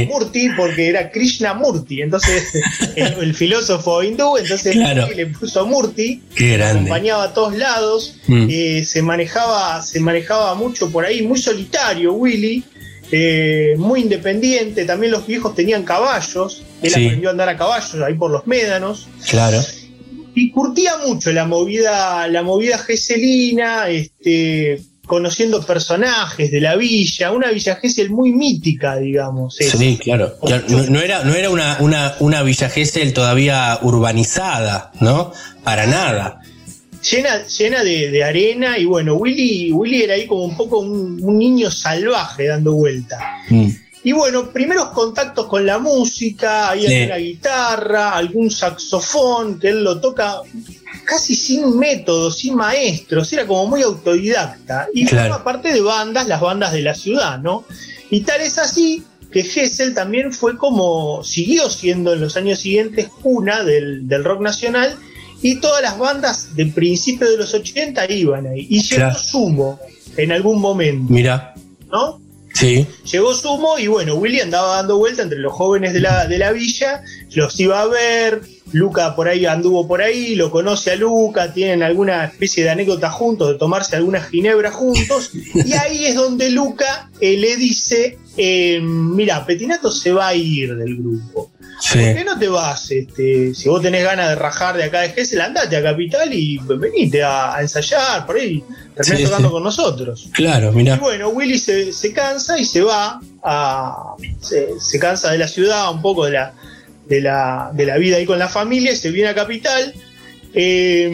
Murti porque era Krishna Murti, entonces el, filósofo hindú, entonces le puso Murti, acompañaba a todos lados, mm. eh, se manejaba, se manejaba mucho por ahí, muy solitario Willy, eh, muy independiente, también los viejos tenían caballos, él aprendió a andar a caballos ahí por los médanos. Claro. Y curtía mucho la movida, la movida geselina, este, conociendo personajes de la villa, una villa Gesell muy mítica, digamos. Sí, claro. No, era, no era una, una, una villa Gesell todavía urbanizada, ¿no? Para nada. Llena, llena de, arena y bueno, Willy, Willy era ahí como un poco un, niño salvaje dando vuelta. Mm. Y bueno, primeros contactos con la música, ahí hay una guitarra, algún saxofón, que él lo toca casi sin método, sin maestros, era como muy autodidacta. Y forma parte de bandas, las bandas de la ciudad, ¿no? Y tal es así que Gessel también fue como, siguió siendo en los años siguientes una del, rock nacional y todas las bandas de principios de los 80 iban ahí. Y llegó Sumo en algún momento. Mira. ¿No? Sí. Llegó Sumo y bueno, Willy andaba dando vuelta entre los jóvenes de la, de la villa, los iba a ver, Luca por ahí anduvo por ahí, lo conoce a Luca, tienen alguna especie de anécdota juntos, de tomarse algunas ginebras juntos, y ahí es donde Luca eh, le dice, eh, mira, Petinato se va a ir del grupo. ¿Por qué no te vas? Este, si vos tenés ganas de rajar de acá de Gessel, andate a Capital y venite a, ensayar por ahí, terminás tocando con nosotros. Claro, mira. Y bueno, Willy se, cansa y se va a. Se, cansa de la ciudad, un poco de la, de la, de la vida ahí con la familia, se viene a Capital. Eh,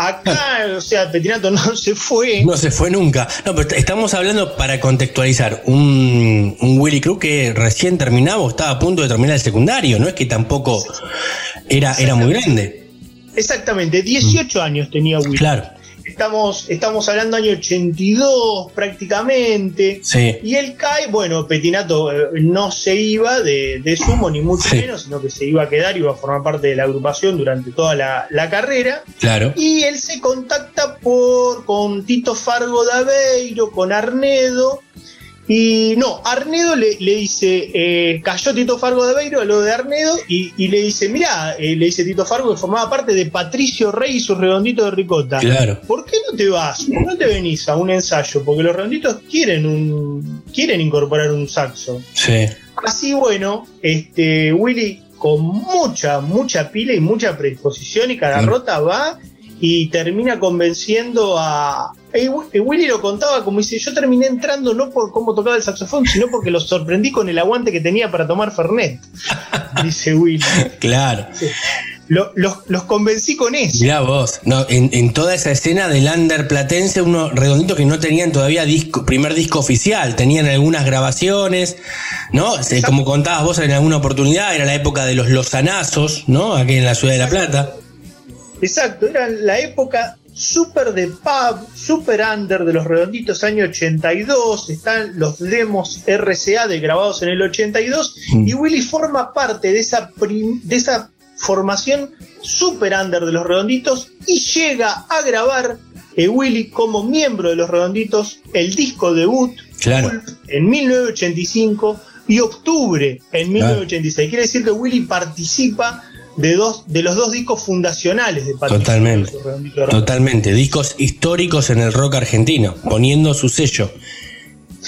Acá, o sea, Petinato no se fue. No se fue nunca. No, pero estamos hablando para contextualizar. Un, Willy Cruz que recién terminaba o estaba a punto de terminar el secundario, no es que tampoco era, era muy grande. Exactamente, 18 años tenía Willy. Claro. Estamos, estamos hablando año 82 prácticamente. Y él cae, bueno, Petinato eh, no se iba de, sumo, ni mucho menos, sino que se iba a quedar, iba a formar parte de la agrupación durante toda la, carrera. Claro. Y él se contacta por, con Tito Fargo de Aveiro, con Arnedo, y no, Arnedo le, dice, eh, cayó Tito Fargo de Beiro, lo de Arnedo, y, le dice, mirá, eh, le dice Tito Fargo que formaba parte de Patricio Rey y sus redonditos de ricota. Claro. ¿Por qué no te vas? ¿Por qué no te venís a un ensayo? Porque los redonditos quieren un, quieren incorporar un saxo. Sí. Así bueno, este, Willy con mucha, mucha pila y mucha predisposición y cada rota va y termina convenciendo a, Willy lo contaba como dice, yo terminé entrando no por cómo tocaba el saxofón, sino porque lo sorprendí con el aguante que tenía para tomar Fernet, dice Willy. Claro. los, convencí con eso. Mirá vos, no, en, toda esa escena del under platense, unos redonditos que no tenían todavía disco, primer disco oficial, tenían algunas grabaciones, ¿no? Como contabas vos en alguna oportunidad, era la época de los lozanazos, ¿no? Aquí en la ciudad de La Plata. Exacto, era la época super de pub, super under de los redonditos año 82, están los demos RCA de grabados en el 82 mm. y Willy forma parte de esa, de esa formación super under de los redonditos y llega a grabar eh, Willy como miembro de los redonditos el disco debut en 1985 y octubre en 1986. Quiere decir que Willy participa de, dos, de los dos discos fundacionales de Patricio. Totalmente. Totalmente. Discos históricos en el rock argentino, poniendo su sello.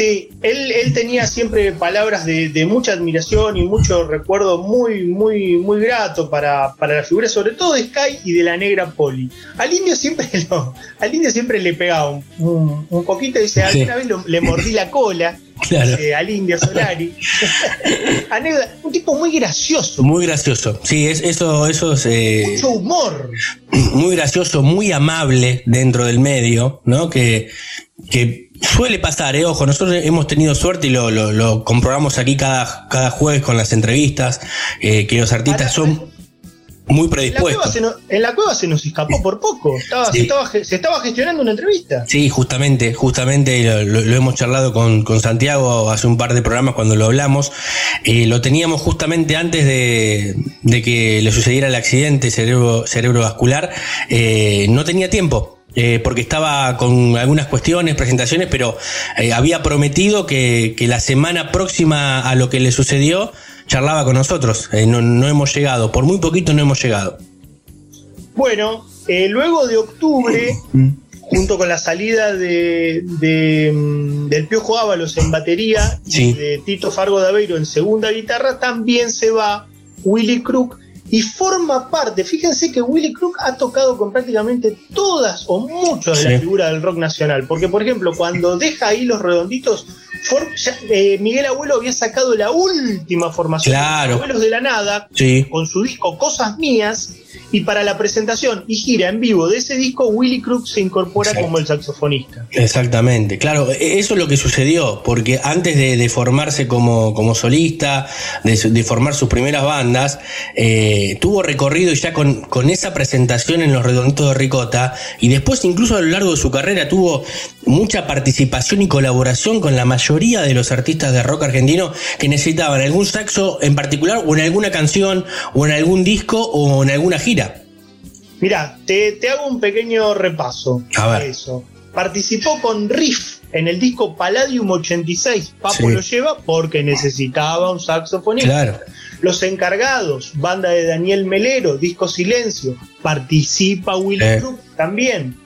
Sí, él, él tenía siempre palabras de, mucha admiración y mucho recuerdo muy, muy, muy grato para, para la figura, sobre todo de Sky y de la negra Poli. Al indio siempre lo, al indio siempre le pegaba un, un, poquito, dice, alguna vez le mordí la cola Claro. Eh, al Indio Solari. un tipo muy gracioso. Muy gracioso. Sí, es, eso, eso es. Eh, Mucho humor. Muy gracioso, muy amable dentro del medio, ¿no? Que, que suele pasar, eh, ojo, nosotros hemos tenido suerte y lo, lo, comprobamos aquí cada, cada jueves con las entrevistas, que los artistas son muy predispuesto. En la, cueva se nos, escapó por poco. se, estaba, gestionando una entrevista. Sí, justamente, justamente lo, hemos charlado con, Santiago hace un par de programas cuando lo hablamos. Eh, lo teníamos justamente antes de, que le sucediera el accidente cerebro, cerebrovascular. Eh, no tenía tiempo eh, porque estaba con algunas cuestiones, presentaciones, pero eh, había prometido que, la semana próxima a lo que le sucedió charlaba con nosotros. Eh, no, hemos llegado, por muy poquito no hemos llegado. Bueno, luego de octubre, mm. junto con la salida de, mm, del Piojo Ábalos en batería y de Tito Fargo de Aveiro en segunda guitarra, también se va Willy Crook y forma parte, fíjense que Willy Crook ha tocado con prácticamente todas o muchas de las figuras del rock nacional, porque por ejemplo cuando deja ahí los redonditos, eh, Miguel Abuelo había sacado la última formación. De los Abuelos de la Nada con su disco Cosas Mías, y para la presentación y gira en vivo de ese disco, Willy Crook se incorpora como el saxofonista. Exactamente, claro, e-, eso es lo que sucedió, porque antes de, formarse como, como solista, de, formar sus primeras bandas, eh, tuvo recorrido ya con, con esa presentación en los redonditos de Ricota, y después incluso a lo largo de su carrera tuvo mucha participación y colaboración con la mayoría de los artistas de rock argentino que necesitaban algún saxo en particular, o en alguna canción, o en algún disco, o en alguna gira. Mira, te, hago un pequeño repaso a eso. Participó con Riff en el disco Palladium 86. Papo lo lleva porque necesitaba un saxofonista. Claro. Los encargados, banda de Daniel Melero, disco Silencio. Participa Willy eh. también.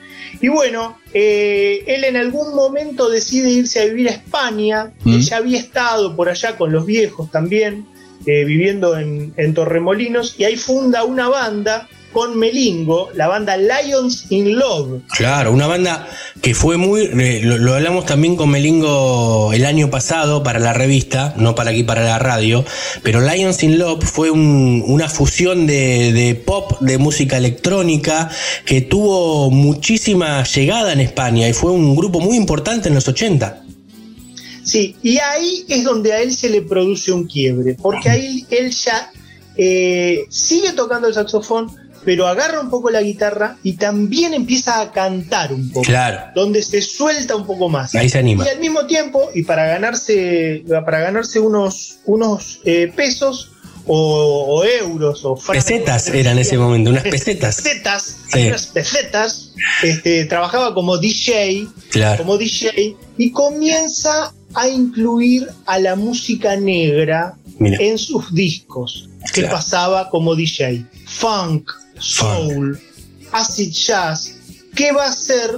Y bueno, eh, él en algún momento decide irse a vivir a España. Mm. ya había estado por allá con los viejos también, eh, viviendo en, en Torremolinos. Y ahí funda una banda con Melingo, la banda Lions in Love. Claro, una banda que fue muy. Eh, lo, hablamos también con Melingo el año pasado para la revista, no para aquí, para la radio. Pero Lions in Love fue una fusión de, pop, de música electrónica, que tuvo muchísima llegada en España y fue un grupo muy importante en los 80. Sí, y ahí es donde a él se le produce un quiebre, porque ahí él ya eh, sigue tocando el saxofón, pero agarra un poco la guitarra y también empieza a cantar un poco. Claro. Donde se suelta un poco más. Ahí se anima. Y al mismo tiempo, y para ganarse, para ganarse unos, unos eh, pesos o, euros o pesetas eran en ese momento, unas pesetas. Pesetas, unas pesetas. Este, trabajaba como DJ, como DJ y comienza a incluir a la música negra en sus discos que pasaba como DJ. Funk, soul, acid jazz, que va a ser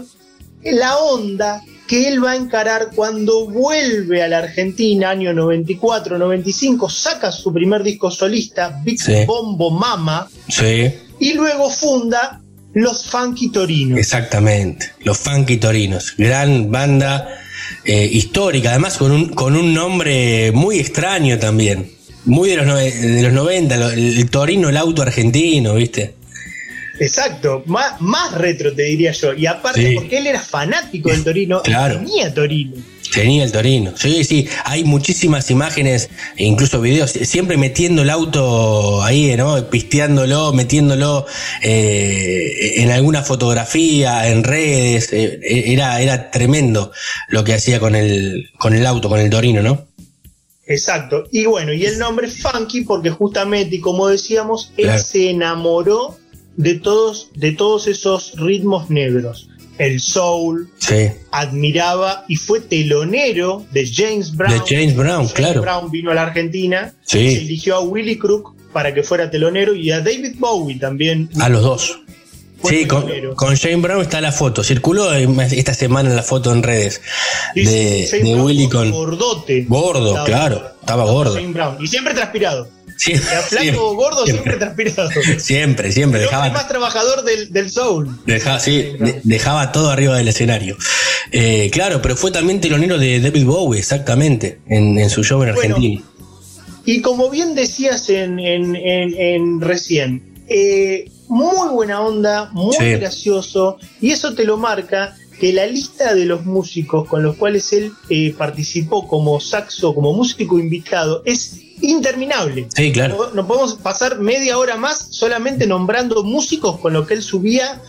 la onda que él va a encarar cuando vuelve a la Argentina, año 94-95, saca su primer disco solista, Big Bombo Mama, y luego funda Los Funky Torinos. Exactamente, Los Funky Torinos, gran banda eh, histórica, además con un, con un nombre muy extraño también, muy de los, de los 90, el Torino, el auto argentino, ¿viste? Exacto, más, más retro te diría yo. Y aparte, porque él era fanático del Torino, tenía Torino. Tenía el Torino. Sí, sí, hay muchísimas imágenes incluso videos, siempre metiendo el auto ahí, ¿no? Pisteándolo, metiéndolo eh, en alguna fotografía, en redes. Eh, era, era tremendo lo que hacía con el, con el auto, con el Torino, ¿no? Exacto. Y bueno, y el nombre Funky porque justamente, y como decíamos, él se enamoró de todos, de todos esos ritmos negros. El soul, admiraba y fue telonero de James Brown. De James Brown, James Brown vino a la Argentina, se eligió a Willy Crook para que fuera telonero y a David Bowie también. A los dos. Sí, con, James Brown está la foto. Circuló esta semana la foto en redes de, de Willy con. Gordote. Gordo, claro. Estaba gordo. James Brown. Y siempre transpirado. Siempre, flaco gordo siempre, transpirado. Siempre, siempre. Dejaba, el más trabajador del, soul. Dejaba, sí, dejaba todo arriba del escenario. Eh, claro, pero fue también telonero de David Bowie, exactamente, en, su show en Argentina. y como bien decías en, en, recién, eh, muy buena onda, muy gracioso, y eso te lo marca que la lista de los músicos con los cuales él eh, participó como saxo, como músico invitado, es interminable. Sí, claro. No, podemos pasar media hora más solamente nombrando músicos con lo que él subía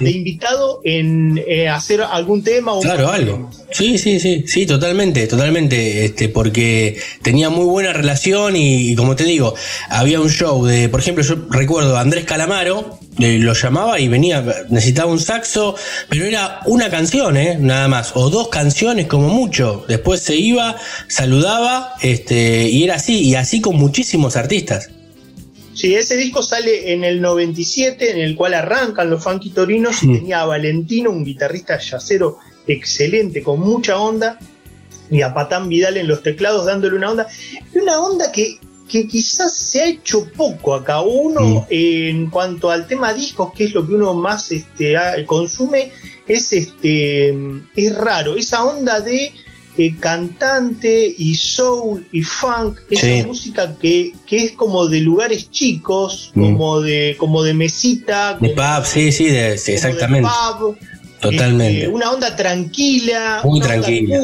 de invitado en eh, hacer algún tema o Claro, algo. Sí, sí, sí, sí, totalmente, totalmente. Este, porque tenía muy buena relación y, como te digo, había un show de, por ejemplo, yo recuerdo a Andrés Calamaro, lo llamaba y venía, necesitaba un saxo, pero era una canción, ¿eh? nada más, o dos canciones como mucho. Después se iba, saludaba, este, y era así, y así con muchísimos artistas. Sí, ese disco sale en el 97, en el cual arrancan los Funky Torinos y mm. tenía a Valentino, un guitarrista yacero excelente, con mucha onda, y a Patán Vidal en los teclados dándole una onda. Una onda que, que quizás se ha hecho poco acá. Uno, en cuanto al tema discos, que es lo que uno más este, consume, es, este, es raro. Esa onda de eh, cantante y soul y funk, esa música que, que, es como de lugares chicos, mm. como de como de mesita, de pub, sí, sí, exactamente. Totalmente. Este, una onda tranquila. Muy tranquila.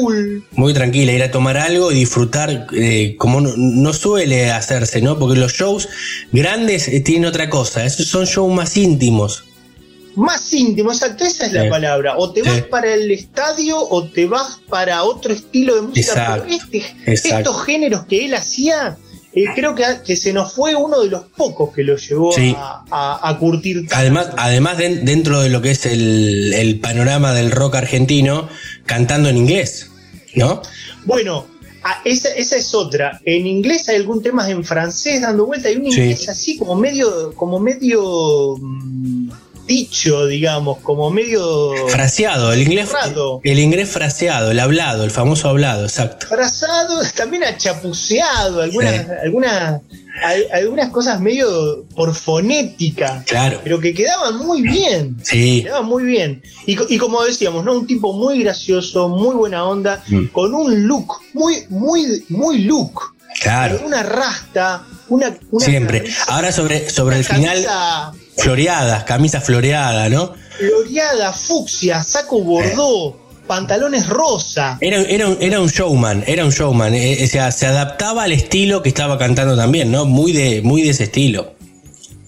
Muy tranquila, ir a tomar algo y disfrutar eh, como no, suele hacerse, ¿no? Porque los shows grandes eh, tienen otra cosa, esos son shows más íntimos. Más íntimos, exacto, esa es la palabra. O te vas para el estadio o te vas para otro estilo de música. Este, estos géneros que él hacía eh, creo que, que, se nos fue uno de los pocos que lo llevó a, curtir. Además, además dentro de lo que es el, panorama del rock argentino, cantando en inglés, ¿no? Bueno, esa, es otra. En inglés hay algún tema en francés dando vuelta, hay un inglés así como medio, como medio mm, dicho, digamos, como medio. Fraseado, el inglés. El inglés fraseado, el hablado, el famoso hablado, exacto. Fraseado, también achapuceado, algunas, algunas, algunas cosas medio por fonética. Claro. Pero que quedaban muy bien. Sí. Quedaban muy bien. Y, como decíamos, ¿no? Un tipo muy gracioso, muy buena onda, mm. con un look, muy, muy, muy look. Claro. Una rasta, una. Siempre. Ahora sobre, sobre el final floreadas, camisa floreada, ¿no? Floreada, fucsia, saco bordó. Pantalones rosa. Era, era, un showman, era un showman. Eh, o sea, se adaptaba al estilo que estaba cantando también, ¿no? Muy de, muy de ese estilo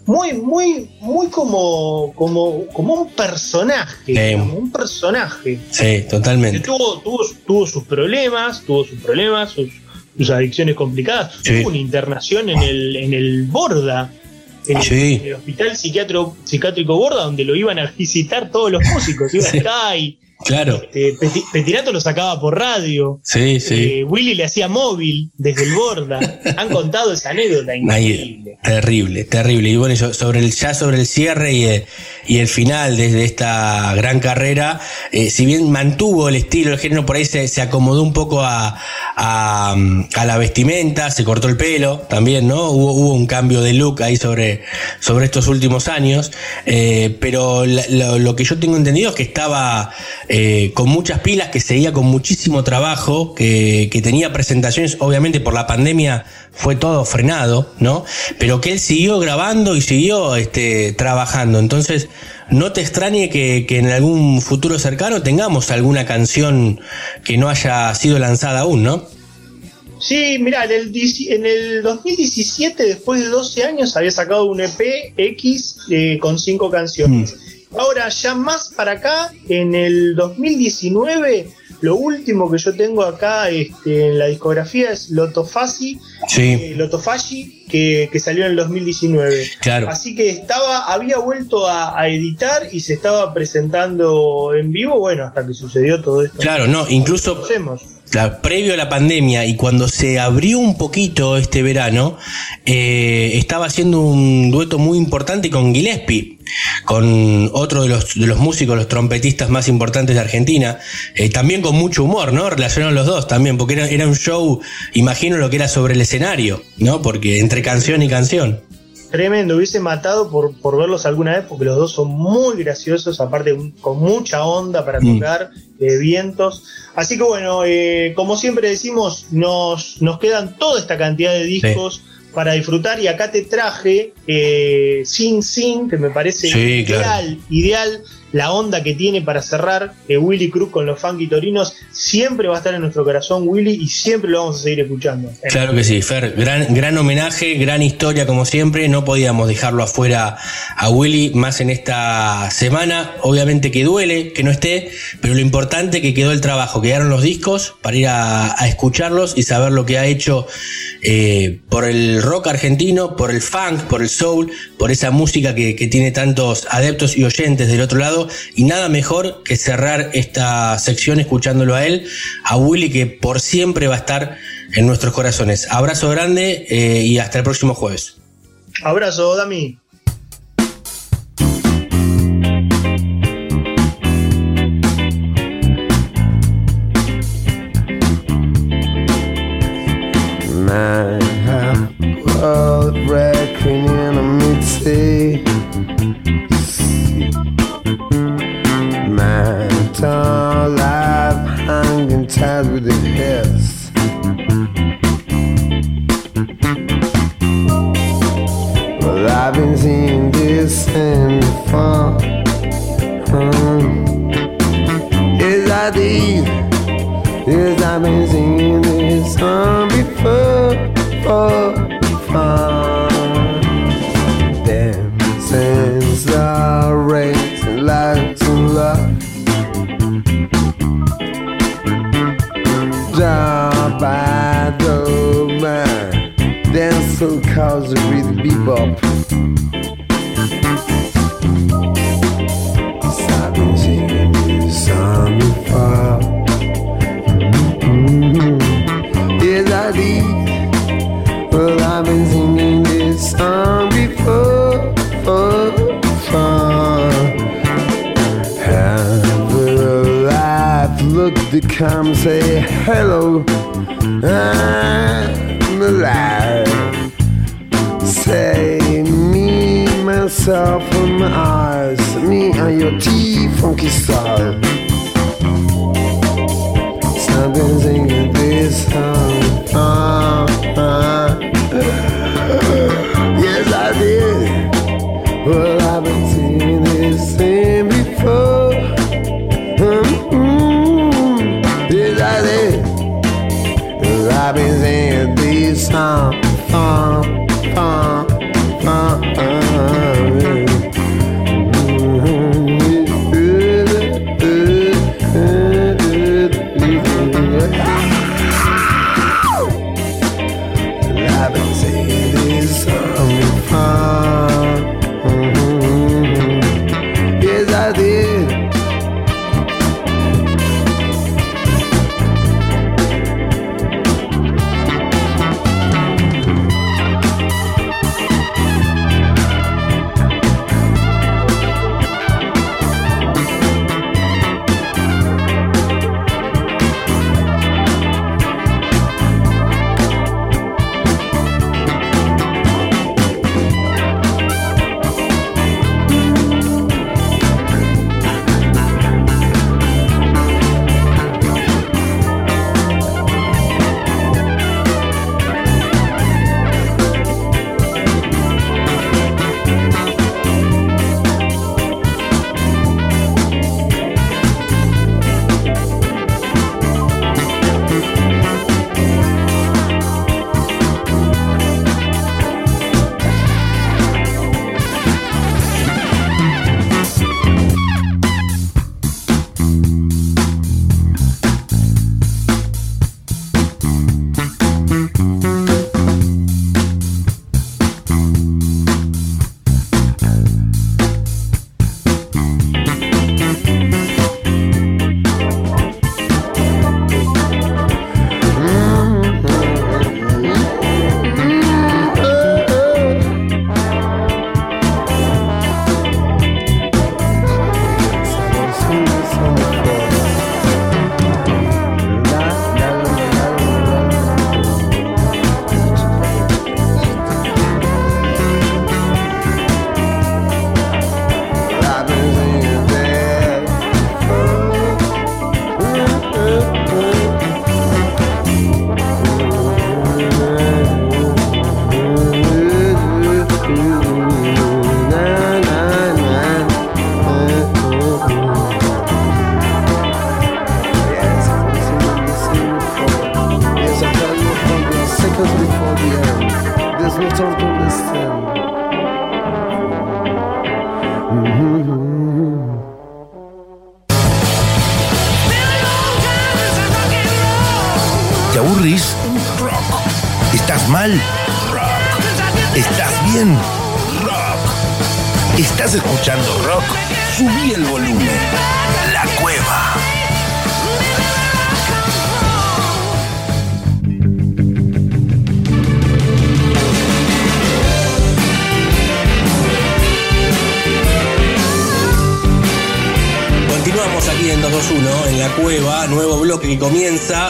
muy, muy, muy como, como, como un personaje, como un personaje. Sí, totalmente. tuvo, tuvo, sus problemas, tuvo sus problemas, sus, adicciones complicadas. Tuvo una internación en el, en el Borda en, el, hospital psiquiátrico, psiquiátrico Borda, donde lo iban a visitar todos los músicos. Iba acá y Claro. Este, Petirato lo sacaba por radio. Sí, sí. Eh, Willy le hacía móvil desde el borda. Han contado esa anécdota increíble. terrible, terrible. Y bueno, sobre el, ya sobre el cierre y y el final desde esta gran carrera, eh, si bien mantuvo el estilo, el género por ahí se, se acomodó un poco a, a, la vestimenta, se cortó el pelo también, ¿no? Hubo, hubo un cambio de look ahí sobre, sobre estos últimos años. Eh, pero lo, que yo tengo entendido es que estaba eh, con muchas pilas, que seguía con muchísimo trabajo, que, tenía presentaciones, obviamente por la pandemia fue todo frenado, ¿no? Pero que él siguió grabando y siguió este, trabajando. Entonces, no te extrañe que, en algún futuro cercano tengamos alguna canción que no haya sido lanzada aún, ¿no? Sí, mira, en el, en el 2017, después de 12 años, había sacado un EP X eh, con cinco canciones. Mm. Ahora, ya más para acá, en el 2019, lo último que yo tengo acá este, en la discografía es Lotofasi, sí. eh, que, que, salió en el 2019. Claro. Así que estaba, había vuelto a, editar y se estaba presentando en vivo, bueno, hasta que sucedió todo esto. Claro, no, incluso previo a la pandemia y cuando se abrió un poquito este verano, eh, estaba haciendo un dueto muy importante con Gillespie, con otro de los, de los músicos, los trompetistas más importantes de Argentina, eh, también con mucho humor, ¿no? Relacionaron los dos también, porque era, era un show, imagino lo que era sobre el escenario, ¿no? Porque entre canción y canción. Tremendo, hubiese matado por, por verlos alguna vez porque los dos son muy graciosos, aparte con mucha onda para mm. tocar, eh, vientos. Así que bueno, eh, como siempre decimos, nos, nos quedan toda esta cantidad de discos para disfrutar y acá te traje eh, Sing Sing, que me parece ideal, ideal la onda que tiene para cerrar eh, Willy Cruz con los Funky Torinos siempre va a estar en nuestro corazón, Willy, y siempre lo vamos a seguir escuchando. Claro que sí, Fer, gran, gran homenaje, gran historia como siempre, no podíamos dejarlo afuera a Willy más en esta semana, obviamente que duele que no esté, pero lo importante que quedó el trabajo, quedaron los discos para ir a, escucharlos y saber lo que ha hecho eh, por el rock argentino, por el funk, por el soul, por esa música que, que tiene tantos adeptos y oyentes del otro lado y nada mejor que cerrar esta sección escuchándolo a él, a Willy que por siempre va a estar en nuestros corazones. Abrazo grande eh, y hasta el próximo jueves. Abrazo, Dami.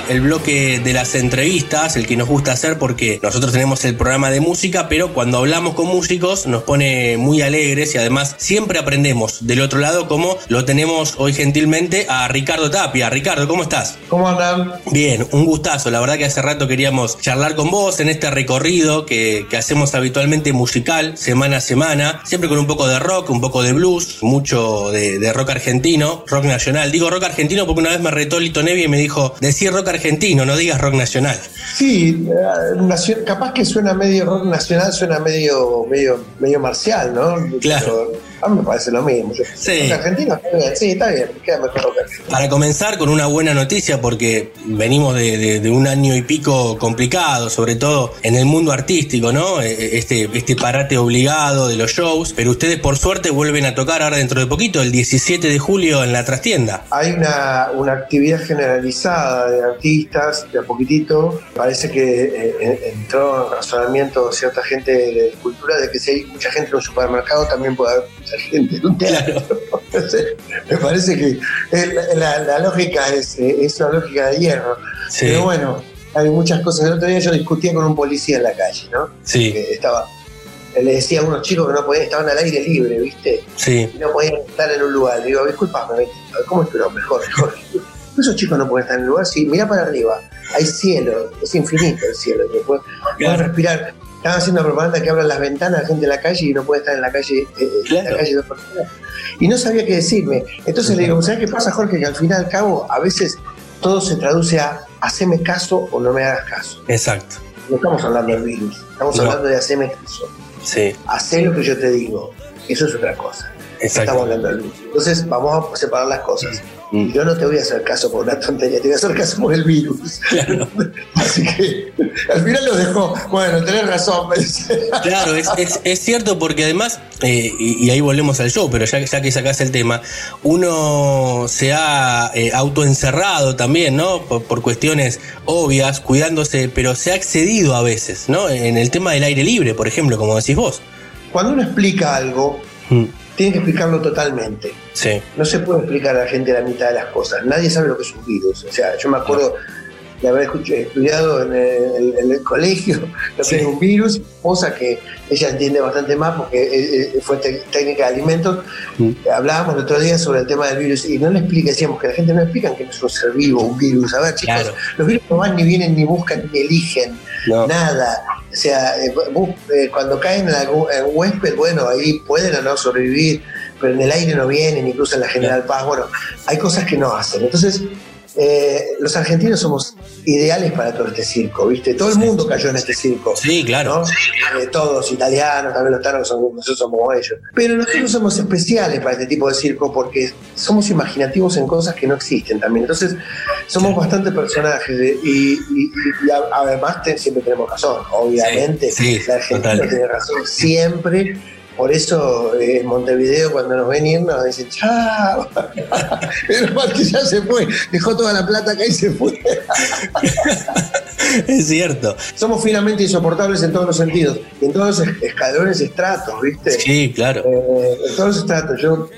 El bloque de las entrevistas, el que nos gusta hacer porque nosotros tenemos el programa de música, pero cuando hablamos con músicos nos pone muy alegres y además siempre aprendemos del otro lado, como lo tenemos hoy gentilmente a Ricardo Tapia. Ricardo, ¿cómo estás? ¿Cómo andan? Bien, un gustazo. La verdad que hace rato queríamos charlar con vos en este recorrido que, que hacemos habitualmente musical, semana a semana, siempre con un poco de rock, un poco de blues, mucho de, de rock argentino rock nacional. Digo rock argentino porque una vez me retó Lito Nevi y me dijo, decir rock argentino, no digas rock nacional. Sí, eh, capaz que suena medio rock nacional, suena medio, medio, medio marcial, ¿no? Claro. a mí me parece lo mismo. sí. argentino, sí, está bien, queda mejor Para comenzar con una buena noticia, porque venimos de, de, un año y pico complicado, sobre todo en el mundo artístico, ¿no? E, e, este, este parate obligado de los shows, pero ustedes por suerte vuelven a tocar ahora dentro de poquito, el 17 de julio en la trastienda. Hay una, una actividad generalizada de artistas, de a poquitito. Parece que eh, entró en razonamiento cierta gente de cultura de que si hay mucha gente en un supermercado, también puede haber mucha gente en un teatro. Me parece que la, lógica es, es una lógica de hierro. Pero bueno, hay muchas cosas. El otro día yo discutía con un policía en la calle, ¿no? Sí. Que estaba le decía a unos chicos que no podían, estaban al aire libre, ¿viste? Sí. Y no podían estar en un lugar. Le digo, disculpame, ¿cómo espero? Mejor, mejor. Esos chicos no pueden estar en el lugar. Sí, mira para arriba. Hay cielo, es infinito el cielo. Pueden puede respirar. Están haciendo propaganda que abran las ventanas la gente en la calle y no puede estar en la calle, eh, en la calle Y no sabía qué decirme. Entonces le digo, ¿sabes qué pasa, Jorge? Que al fin y al cabo, a veces todo se traduce a haceme caso o no me hagas caso. Exacto. No estamos hablando del virus, estamos hablando de haceme caso. Sí. Hacer lo que yo te digo. Eso es otra cosa. Estamos hablando del virus. Entonces, vamos a separar las cosas. Mm. Yo no te voy a hacer caso por una tontería, te voy a hacer caso por el virus. Claro. Así que al final lo dejó. Bueno, tenés razón. Claro, es, es, cierto porque además, eh, y, ahí volvemos al show, pero ya, ya que sacás el tema, uno se ha eh, autoencerrado también, ¿no? Por, cuestiones obvias, cuidándose, pero se ha excedido a veces, ¿no? En el tema del aire libre, por ejemplo, como decís vos. Cuando uno explica algo, mm tiene que explicarlo totalmente. Sí. No se puede explicar a la gente la mitad de las cosas. Nadie sabe lo que es un virus. O sea, yo me acuerdo de haber estudiado en el, colegio lo que es un virus, cosa que ella entiende bastante más porque eh, eh, fue técnica de alimentos. Mm. Hablábamos el otro día sobre el tema del virus y no le explica, decíamos que la gente no explica que no es un ser vivo, un virus. A ver, chicos, los virus no van ni vienen, ni buscan, ni eligen, nada. O sea, eh, cuando caen en, un huésped, bueno, ahí pueden o no sobrevivir, pero en el aire no vienen, incluso en la General Paz, bueno, hay cosas que no hacen. Entonces, eh, los argentinos somos ideales para todo este circo, ¿viste? Todo el mundo cayó en este circo. Sí, claro. Eh, todos italianos, también los tanos, nosotros somos como ellos. Pero nosotros somos especiales para este tipo de circo porque somos imaginativos en cosas que no existen también. Entonces, somos bastante personajes y, además siempre tenemos razón. Obviamente, la Argentina tiene razón siempre por eso eh, Montevideo cuando nos ven ir nos dicen chao. Pero que ya se fue, dejó toda la plata acá y se fue. es cierto. Somos finamente insoportables en todos los sentidos, en todos los escalones estratos, ¿viste? Sí, claro. Eh, en todos los estratos. Yo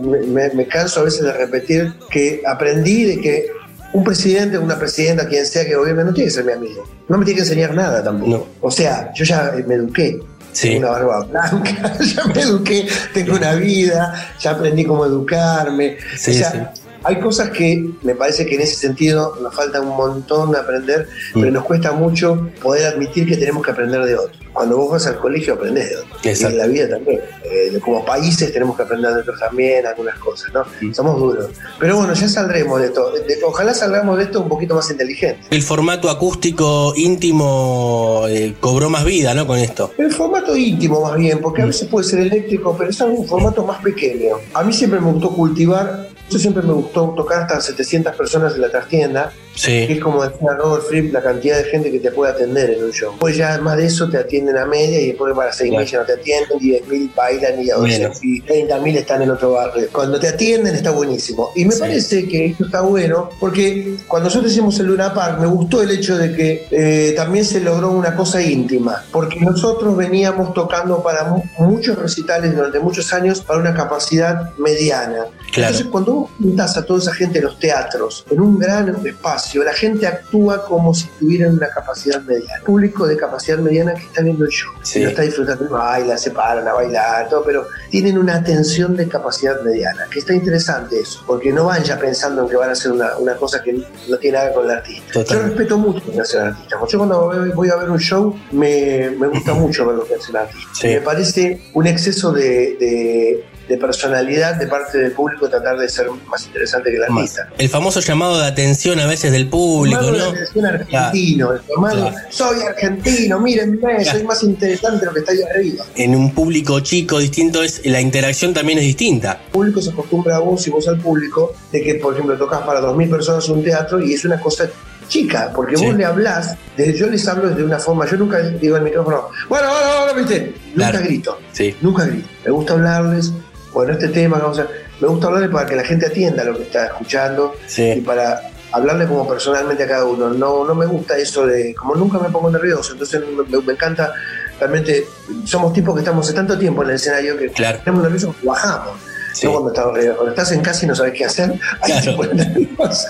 me, canso a veces de repetir que aprendí de que un presidente, una presidenta, quien sea que gobierne, no tiene que ser mi amigo. No me tiene que enseñar nada tampoco. O sea, yo ya me eduqué tengo una barba blanca, ya me eduqué, tengo una vida, ya aprendí cómo educarme. o sea, hay cosas que me parece que en ese sentido nos falta un montón de aprender, pero mm. nos cuesta mucho poder admitir que tenemos que aprender de otros. Cuando vos vas al colegio aprendés de otros. Y en la vida también. Eh, como países tenemos que aprender de otros también, algunas cosas, ¿no? Mm. Somos duros. Pero bueno, ya saldremos de esto. ojalá salgamos de esto un poquito más inteligente. El formato acústico íntimo eh, cobró más vida, ¿no? Con esto. El formato íntimo más bien, porque a mm. veces puede ser eléctrico, pero es un formato más pequeño. A mí siempre me gustó cultivar yo siempre me gustó tocar hasta 700 personas en la trastienda Sí. Que es como decía Robert Fripp, la cantidad de gente que te puede atender en un show. Pues ya además de eso te atienden a media y después para 6.000 ya no te atienden, 10.000 bailan y, a Menos. y 30.000 están en otro barrio. Cuando te atienden está buenísimo. Y me Sí. parece que esto está bueno porque cuando nosotros hicimos el Luna Park me gustó el hecho de que eh, también se logró una cosa íntima. Porque nosotros veníamos tocando para mu- muchos recitales durante muchos años para una capacidad mediana. Claro. Entonces, cuando vos juntás a toda esa gente en los teatros, en un gran espacio, la gente actúa como si tuvieran una capacidad mediana. Público de capacidad mediana que está viendo el show. Sí. Y lo está disfrutando, baila, se paran a bailar, todo, pero tienen una atención de capacidad mediana, que está interesante eso, porque no van ya pensando en que van a hacer una, una cosa que no tiene nada con el artista. Yo respeto mucho lo que hace el artista. Yo cuando voy- voy a ver un show, me, me gusta mucho ver lo que hace el artista. Sí. Me parece un exceso de, de- de personalidad de parte del público tratar de ser más interesante que el artista. El famoso llamado de atención a veces del público, de ¿no? atención argentino, el formado, Claro. soy argentino, mírenme, soy más interesante de lo que está ahí arriba. En un público chico distinto es la interacción también es distinta. El público se acostumbra a vos y vos al público de que, por ejemplo, tocas para 2.000 personas un teatro y es una cosa chica, porque Sí. vos le hablás, desde- yo les hablo desde una forma, yo nunca digo al micrófono, bueno, ahora, ahora, viste, nunca Claro. grito, Sí. nunca grito. Me gusta hablarles, bueno, este tema, vamos a, me gusta hablarles para que la gente atienda lo que está escuchando y Sí. para hablarle como personalmente a cada uno. No, no me gusta eso de, como nunca me pongo nervioso, entonces me, encanta, realmente, somos tipos que estamos hace tanto tiempo en el escenario que Claro. estamos nerviosos, bajamos. Sí. No cuando, estás, eh, cuando estás en casa y no sabes qué hacer, ahí Claro. te pones nervioso.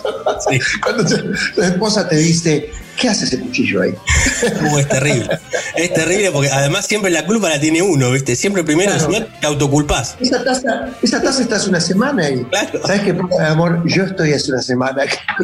Sí. Cuando tu esposa te dice, ¿qué hace ese cuchillo ahí? Uh, es terrible. Es terrible porque además siempre la culpa la tiene uno, ¿viste? Siempre primero Claro. te autoculpás. Esa taza, esa taza está hace una semana ahí. Claro. ¿Sabes qué pasa, amor? Yo estoy hace una semana.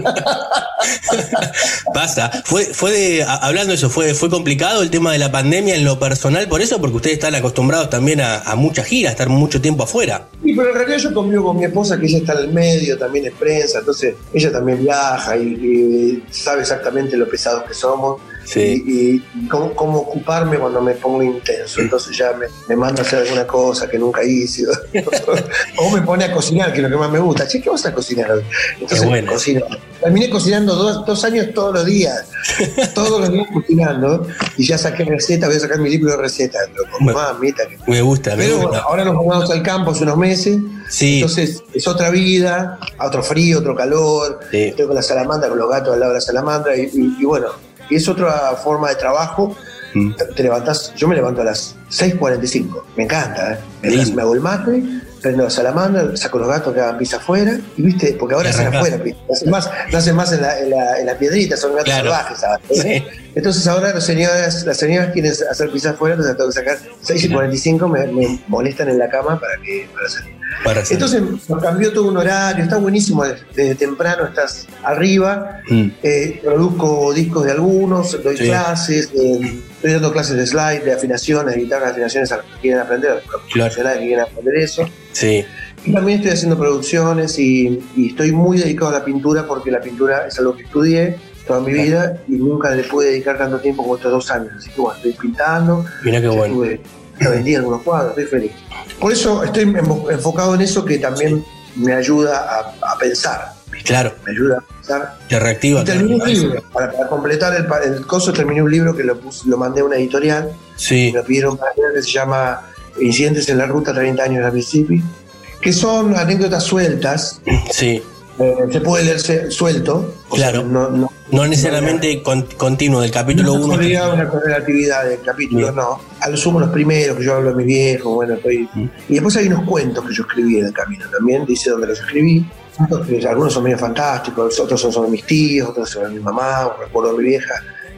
Pasa. Fue, fue de, hablando de eso, fue, fue complicado el tema de la pandemia en lo personal por eso, porque ustedes están acostumbrados también a, a muchas giras, a estar mucho tiempo afuera. Sí, pero en realidad yo convivo con mi esposa, que ella está en el medio, también es prensa, entonces ella también viaja y, y sabe exactamente lo pesados que somos Sí. y, y cómo, cómo ocuparme cuando me pongo intenso. Entonces ya me, me manda a hacer alguna cosa que nunca hice. o me pone a cocinar, que es lo que más me gusta. Che, ¿qué vas a cocinar hoy? Entonces bueno. cocino. Terminé cocinando dos, dos años todos los días. todos los días cocinando. Y ya saqué recetas, voy a sacar mi libro de recetas. Que Me gusta, me pero gusta. bueno, ahora nos mudamos al campo hace unos meses. Sí. Entonces es otra vida, otro frío, otro calor. Sí. Estoy con la salamandra, con los gatos al lado de la salamandra. Y, y- y bueno, es otra forma de trabajo. Mm. Te, levantás, yo me levanto a las 6.45. Me encanta, ¿eh? Me, me hago el mate, prendo la salamandra, saco los gatos que hagan pizza afuera. Y viste, porque ahora Y hacen afuera. Hacen más, no hacen más en la, en la, en la piedrita, son gatos Claro. salvajes. ¿sabes? Sí. Entonces ahora las señoras, las señoras quieren hacer pizza afuera, entonces tengo que sacar 6 y 45, me, me molestan en la cama para que para salir. Para hacer. Entonces nos cambió todo un horario, está buenísimo, desde, desde temprano estás arriba, Mm. eh, produzco discos de algunos, doy Sí. clases, eh, estoy dando clases de slide, de afinaciones, de guitarra, afinaciones a los que quieren aprender, a los profesionales que quieren aprender eso. Sí. Y también estoy haciendo producciones y, y estoy muy dedicado a la pintura porque la pintura es algo que estudié toda mi Claro. vida y nunca le pude dedicar tanto tiempo como estos dos años. Así que bueno, estoy pintando, Mira qué bueno. Ya vendí algunos cuadros, estoy feliz. Por eso estoy enfocado en eso que también me ayuda a, a pensar, Claro, me ayuda a pensar. te reactiva. Y terminé un libro, para, para completar el, el coso terminé un libro que lo, puse- lo mandé a una editorial, Sí, me lo pidieron para leer, que se llama Incidentes en la Ruta 30 años de Mississippi, que son anécdotas sueltas, sí. eh, se puede leerse suelto, Claro. sea, no, no, No necesariamente con- continuo del capítulo no 1. corría una correlatividad del capítulo, Bien. no. A lo sumo los primeros, que yo hablo de mis viejos, bueno, estoy... Y después hay unos cuentos que yo escribí en el camino también, dice dónde los escribí. Algunos son medio fantásticos, otros son sobre mis tíos, otros sobre mi mamá, recuerdo de mi vieja,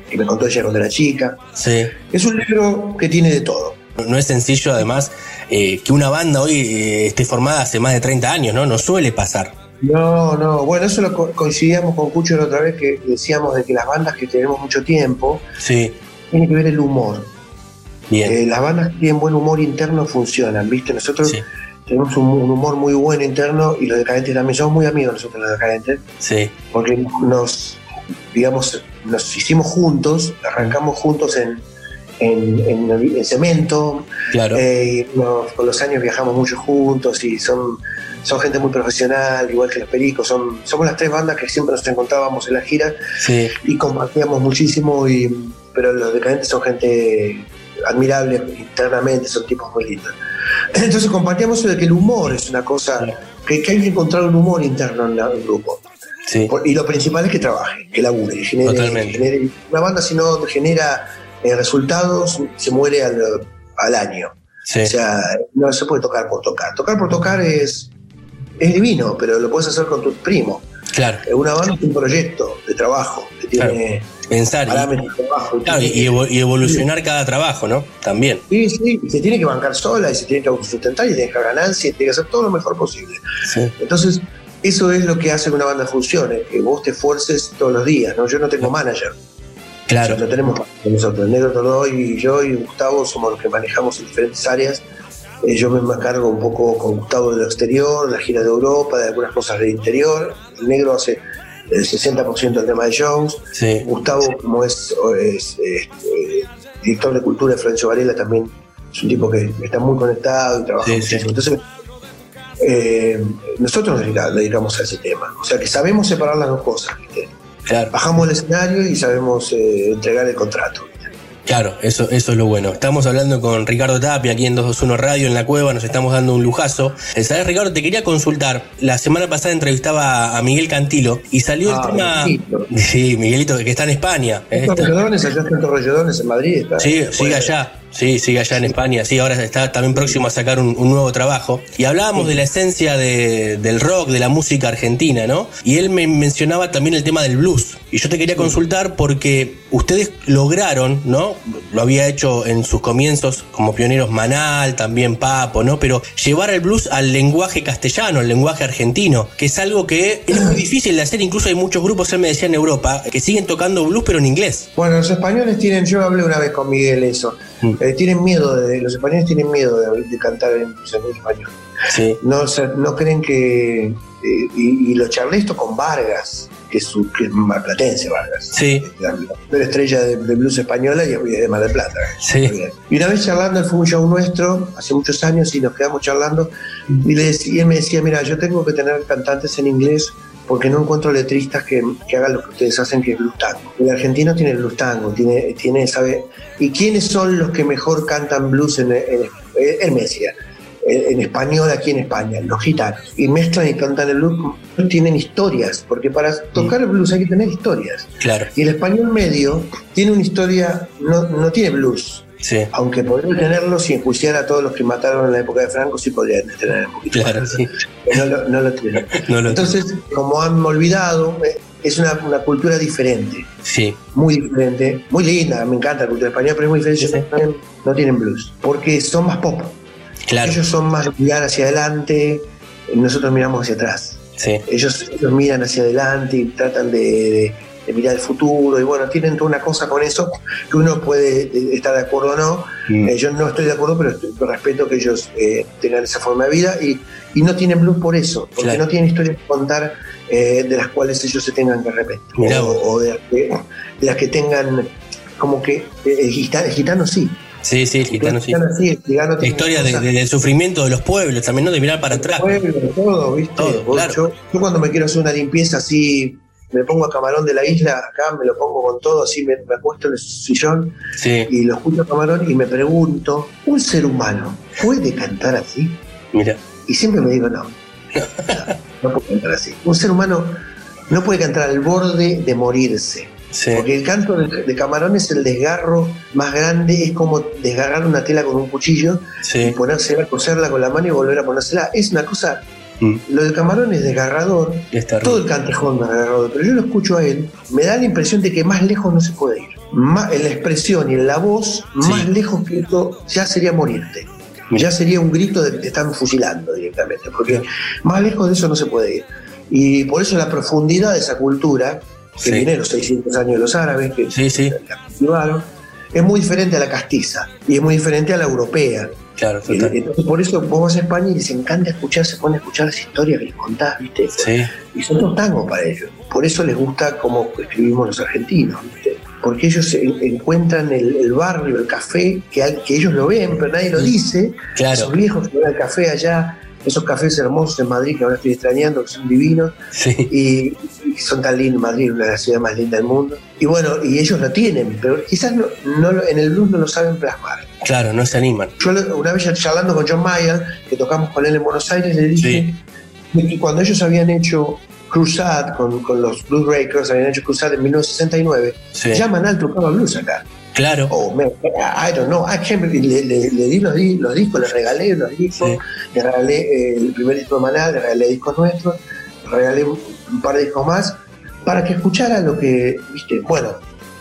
que me contó ella cuando era chica. Sí. Es un libro que tiene de todo. No es sencillo, además, eh, que una banda hoy eh, esté formada hace más de 30 años, ¿no? No suele pasar. No, no, bueno, eso lo co- coincidíamos con Cucho la otra vez que decíamos de que las bandas que tenemos mucho tiempo, Sí, tiene que ver el humor. Eh, las bandas que tienen buen humor interno funcionan, ¿viste? Nosotros Sí, tenemos un, un humor muy bueno interno y los decadentes también somos muy amigos nosotros los decadentes, sí, porque nos, digamos, nos hicimos juntos, arrancamos juntos en, en, cemento. Claro. Eh, con los años viajamos mucho juntos y son, son gente muy profesional, igual que los Pericos. Son, somos las tres bandas que siempre nos encontrábamos en la gira y compartíamos muchísimo. Y, pero los decadentes son gente admirable internamente, son tipos muy lindos. Entonces compartíamos eso de que el humor es una cosa, que, hay que encontrar un humor interno en, el grupo. Y lo principal es que trabaje, que labure, que genere, una banda si no genera eh, resultados, se muere al, año. O sea, no se puede tocar por tocar. Tocar por tocar es, es divino, pero lo puedes hacer con tu primo. Claro. Una banda es un proyecto de trabajo que tiene pensar y, evolucionar cada trabajo, ¿no? También. Sí, sí, se tiene que bancar sola y se tiene que sustentar y dejar ganancia y tiene que hacer todo lo mejor posible. Entonces, eso es lo que hace que una banda funcione, que vos te esfuerces todos los días, ¿no? Yo no tengo manager. Claro. lo tenemos nosotros, el Negro Tordó y yo y Gustavo somos los que manejamos en diferentes áreas. Eh, yo me encargo un poco con Gustavo de lo exterior, la gira de Europa, de algunas cosas del interior. El Negro hace el 60% del tema de shows. Gustavo, como es, este, director de cultura de Florencio Varela, también es un tipo que está muy conectado y trabaja muchísimo. Entonces, eh, nosotros nos dedicamos a ese tema. O sea que sabemos separar las dos cosas. Bajamos el escenario y sabemos eh, entregar el contrato. Claro, eso, eso es lo bueno. Estamos hablando con Ricardo Tapia aquí en 221 Radio en la cueva, nos estamos dando un lujazo. Eh, ¿Sabes, Ricardo? Te quería consultar. La semana pasada entrevistaba a Miguel Cantilo y salió el ah, tema. Sí, Miguelito, que está en España. ¿Está en allá está en en Madrid. sí, sigue allá. Sí, sigue allá en España. Sí, ahora está también próximo a sacar un, nuevo trabajo. Y hablábamos de la esencia del rock, de la música argentina, ¿no? Y él me mencionaba también el tema del blues. Y yo te quería consultar porque ustedes lograron, ¿no? Lo había hecho en sus comienzos como pioneros Manal, también Papo, ¿no? Pero llevar el blues al lenguaje castellano, al lenguaje argentino, que es algo que es muy difícil de hacer. Incluso hay muchos grupos, él me decía en Europa, que siguen tocando blues pero en inglés. Bueno, los españoles tienen, yo hablé una vez con Miguel eso Mm. Eh, tienen miedo, de, los españoles tienen miedo de, cantar en, español. No, no creen que. Eh, y, lo charlé esto con Vargas, que es, su, que es marplatense Vargas. Sí. La, estrella de, blues española y de Mar del Plata. Sí. Y una vez charlando, él fue un show nuestro, hace muchos años, y nos quedamos charlando. Y, le y él me decía: Mira, yo tengo que tener cantantes en inglés porque no encuentro letristas que, hagan lo que ustedes hacen, que es blues tango. El argentino tiene el blues tango, tiene, tiene, sabe. ¿Y quiénes son los que mejor cantan blues en, en, en Messia? En, español aquí en España, los gitanos. Y mezclan y cantan el blues, tienen historias, porque para tocar el blues hay que tener historias. Claro. Y el español medio tiene una historia, no, no tiene blues, aunque podría tenerlo si enjuiciara a todos los que mataron en la época de Franco, sí podría tener un poquito. Claro, sí. No lo, no lo tiene. Entonces, como han olvidado, eh, es una, cultura diferente. Sí. Muy diferente. Muy linda, me encanta la cultura española, pero es muy diferente. No tienen blues. Porque son más pop. Claro. Ellos son más mirar hacia adelante, nosotros miramos hacia atrás. Sí. Ellos, miran hacia adelante y tratan de de mirar el futuro, y bueno, tienen toda una cosa con eso que uno puede eh, estar de acuerdo o no. Mm. Eh, yo no estoy de acuerdo, pero respeto que ellos eh, tengan esa forma de vida y, y, no tienen blues por eso, porque no tienen historias que contar de las cuales ellos se tengan que arrepentir, o, de, las que, tengan como que el gitano, sí. Sí, sí, el gitano sí. La historia del sufrimiento de los pueblos, también no de mirar para atrás. Pueblo, todo, ¿viste? yo, yo, cuando me quiero hacer una limpieza así me pongo a Camarón de la isla, acá me lo pongo con todo, así me, acuesto en el sillón y lo escucho a Camarón y me pregunto, ¿un ser humano puede cantar así? Mira. Y siempre me digo, no, no, puede cantar así. Un ser humano no puede cantar al borde de morirse. Porque el canto de, Camarón es el desgarro más grande, es como desgarrar una tela con un cuchillo y ponérsela, coserla con la mano y volver a ponérsela. Es una cosa Mm. Lo de Camarón es desgarrador. todo el cantejón es desgarrador, pero yo lo escucho a él, me da la impresión de que más lejos no se puede ir. Más, en la expresión y en la voz, más lejos que esto ya sería morirte. Ya sería un grito de que te están fusilando directamente, porque más lejos de eso no se puede ir. Y por eso la profundidad de esa cultura, que viene los 600 años de los árabes, que la cultivaron, es muy diferente a la castiza y es muy diferente a la europea. Claro, por eso vos vas a España y les encanta escuchar, se pone a escuchar las historias que les contás, ¿viste? Sí. Y son dos tangos para ellos. Por eso les gusta cómo escribimos los argentinos, ¿viste? porque ellos encuentran el, barrio, el café, que, que, ellos lo ven, pero nadie lo dice. Claro. Esos viejos que van al café allá, esos cafés hermosos en Madrid que ahora estoy extrañando, que son divinos, y, son tan lindos, Madrid, una de las ciudades más lindas del mundo. Y bueno, y ellos lo tienen, pero quizás no, en el blues no lo saben plasmar. Claro, no se animan. Yo una vez charlando con John Mayer, que tocamos con él en Buenos Aires, le dije que cuando ellos habían hecho Crusade con, con los Blues Breakers, habían hecho Crusade en 1969, llaman al tocaba blues acá. Claro. Oh, I don't know. I can't, le, le, le, di los, los, discos, le regalé los discos, le regalé eh, el primer disco de Manal, le regalé discos nuestros, le regalé un, par de discos más, para que escuchara lo que, viste, bueno,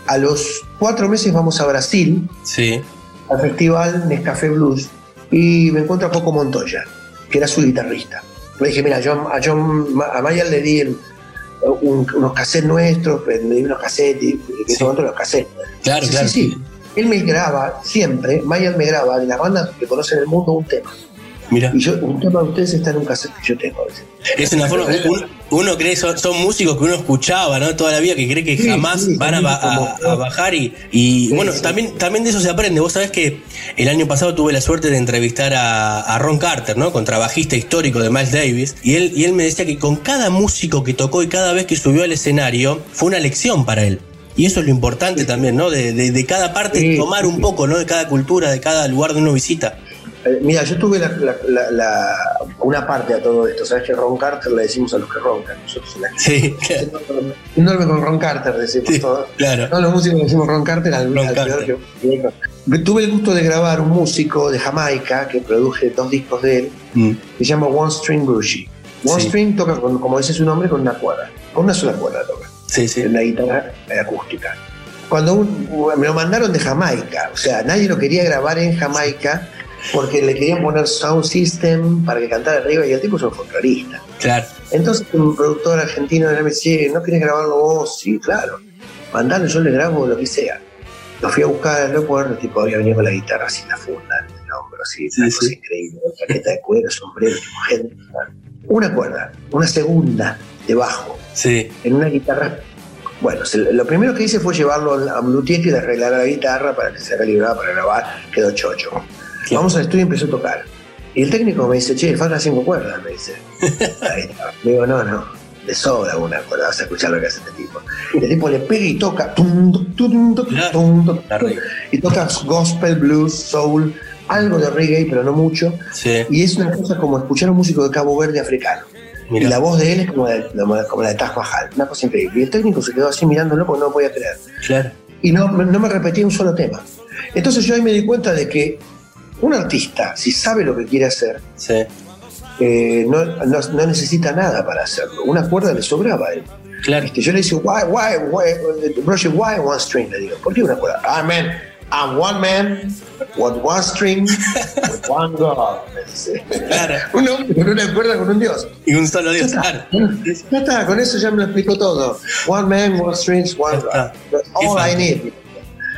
a los cuatro meses vamos a Brasil, sí. Al festival Nescafé Blues, y me encuentro a Coco Montoya, que era su guitarrista. Le dije, mira, a John, a Maya le di unos cassettes nuestros, le di unos cassettes, y que sí. los cassettes. Claro, sí, claro. Sí, sí. Él me graba siempre, Mayer me graba de las bandas que conocen el mundo un tema. Mira. Y yo, un tema de ustedes está en un cassette que yo tengo. Es una forma, uno, cree, son, son, músicos que uno escuchaba, ¿no? Toda la vida, que cree que jamás van a, bajar y, y bueno, también, también de eso se aprende. Vos sabés que el año pasado tuve la suerte de entrevistar a, Ron Carter, ¿no? Contrabajista histórico de Miles Davis, y él, y él me decía que con cada músico que tocó y cada vez que subió al escenario, fue una lección para él. Y eso es lo importante también, ¿no? De, de, de cada parte tomar un poco, ¿no? De cada cultura, de cada lugar donde uno visita. Eh, mira, yo tuve la, una parte a todo esto. Sabes que Ron Carter le decimos a los que roncan. Nosotros en la sí, claro. No con Ron Carter, decimos sí, todos. Claro. No, los músicos le decimos Ron Carter al, Ron Carter. Que, tuve el gusto de grabar un músico de Jamaica que produje dos discos de él. Mm. Que se llama One String Brucey. One String toca, como dice su nombre, con una cuerda. Con una sola cuerda toca. Sí, sí. En la guitarra acústica. Cuando me lo mandaron de Jamaica, o sea, nadie lo quería grabar en Jamaica porque le querían poner sound system para que cantara arriba y el tipo es un folclorista. Claro. Entonces un productor argentino me decía, ¿no querés grabarlo vos? Sí, claro. Mandalo, yo le grabo lo que sea. Lo fui a buscar al aeropuerto, el tipo había venido con la guitarra así la funda en el hombro, así, una cosa increíble, chaqueta de cuero, sombrero, gente. Una cuerda, una segunda de bajo. Sí. En una guitarra bueno, lo primero que hice fue llevarlo a Bluetooth y arreglar la guitarra para que se haga librada para grabar. Quedó chocho. Vamos al estudio y empezó a tocar. Y el técnico me dice, che, faltan cinco cuerdas, me dice. Ahí Le digo, no, no, le sobra una cuerda, vas a escuchar lo que hace este tipo. Y el tipo le pega y toca, y toca gospel, blues, soul, algo de reggae, pero no mucho. Y es una cosa como escuchar a un músico de Cabo Verde africano. Y la voz de él es como, como la de Taj Mahal, una cosa increíble. Y el técnico se quedó así mirándolo porque no lo podía creer. Claro. Y no, no me repetía un solo tema. Entonces yo ahí me di cuenta de que un artista, si sabe lo que quiere hacer, eh, no, no, necesita nada para hacerlo. Una cuerda le sobraba a él. Claro. Este, yo le digo, why, why, why, why one string? Le digo, ¿por qué una cuerda? Ah, man, I'm one man with one string with one God. Claro. un hombre con una cuerda con un Dios. Y un solo Dios. Ya está, ya está, con eso ya me lo explicó todo. One man, one strings, one God. all I need.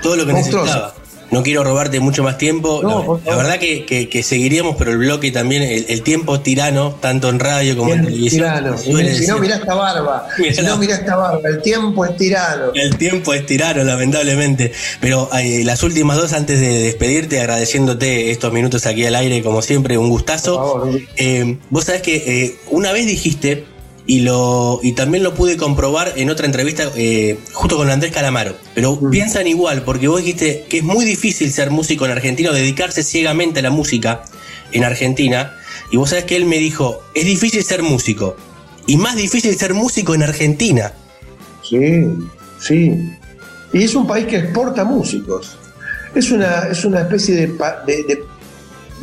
Todo lo que necesitaba. No quiero robarte mucho más tiempo. la, verdad que, seguiríamos, pero el bloque también, el, tiempo es tirano, tanto en radio como en televisión. Tirano. Si no, mirá esta barba. si no, mirá esta barba. El tiempo es tirano. El tiempo es tirano, lamentablemente. Pero eh, las últimas dos, antes de despedirte, agradeciéndote estos minutos aquí al aire, como siempre, un gustazo. Eh, vos sabés que eh, una vez dijiste y, lo, y también lo pude comprobar en otra entrevista eh, justo con Andrés Calamaro. Pero piensan igual, porque vos dijiste que es muy difícil ser músico en Argentina dedicarse ciegamente a la música en Argentina. Y vos sabés que él me dijo, es difícil ser músico. Y más difícil ser músico en Argentina. Sí, sí. Y es un país que exporta músicos. Es una, es una especie de, de,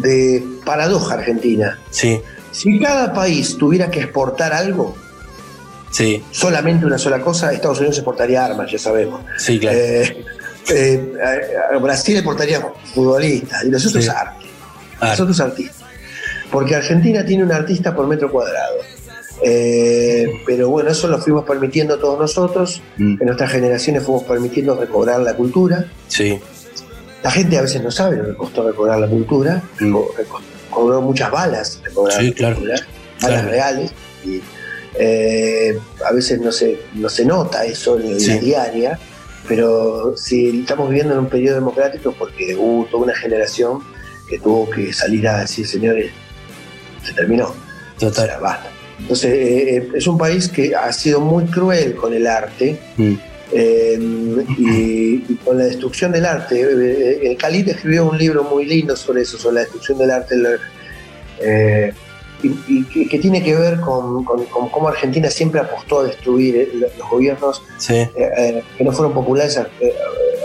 de paradoja argentina. Sí. Si cada país tuviera que exportar algo, sí. solamente una sola cosa, Estados Unidos exportaría armas, ya sabemos. Sí, claro. Eh, eh, Brasil exportaría futbolistas y nosotros sí. arte. Nosotros artistas. Porque Argentina tiene un artista por metro cuadrado. Eh, pero bueno, eso lo fuimos permitiendo todos nosotros. Mm. En nuestras generaciones fuimos permitiendo recobrar la cultura. Sí. La gente a veces no sabe lo que costó recobrar la cultura. Mm cobró muchas balas, sí, claro, balas reales. Y, eh, a veces no se, no se nota eso en la diaria, pero si estamos viviendo en un periodo democrático porque hubo toda una generación que tuvo que salir a decir, señores, se terminó. Total. basta. Entonces, eh, eh, es un país que ha sido muy cruel con el arte mm. Eh, y, con la destrucción del arte. El Khalid escribió un libro muy lindo sobre eso, sobre la destrucción del arte. y, que, tiene que ver con, cómo Argentina siempre apostó a destruir los gobiernos que no fueron populares,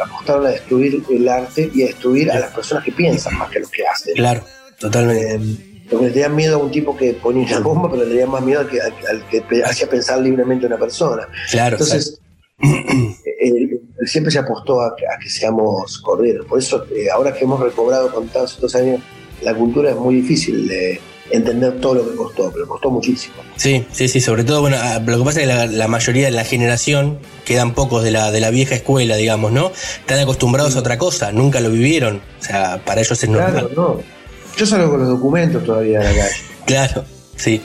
apostaron a destruir el arte y a destruir a las personas que piensan más que los que hacen. Claro, totalmente porque le tenían miedo a un tipo que ponía una bomba, pero le tenían más miedo al que, al, que hacía pensar libremente a una persona. Claro. Entonces, él, siempre se apostó a, que seamos corderos. Por eso, eh, ahora que hemos recobrado con tantos años, la cultura es muy difícil de entender todo lo que costó, pero costó muchísimo. Sí, sí, sí, sobre todo, bueno, ah, lo que pasa es que la, mayoría de la generación, quedan pocos de la, de la vieja escuela, digamos, ¿no? Están acostumbrados a otra cosa, nunca lo vivieron, o sea, para ellos es normal. Claro, no. Yo salgo con los documentos todavía de la calle. Claro, sí.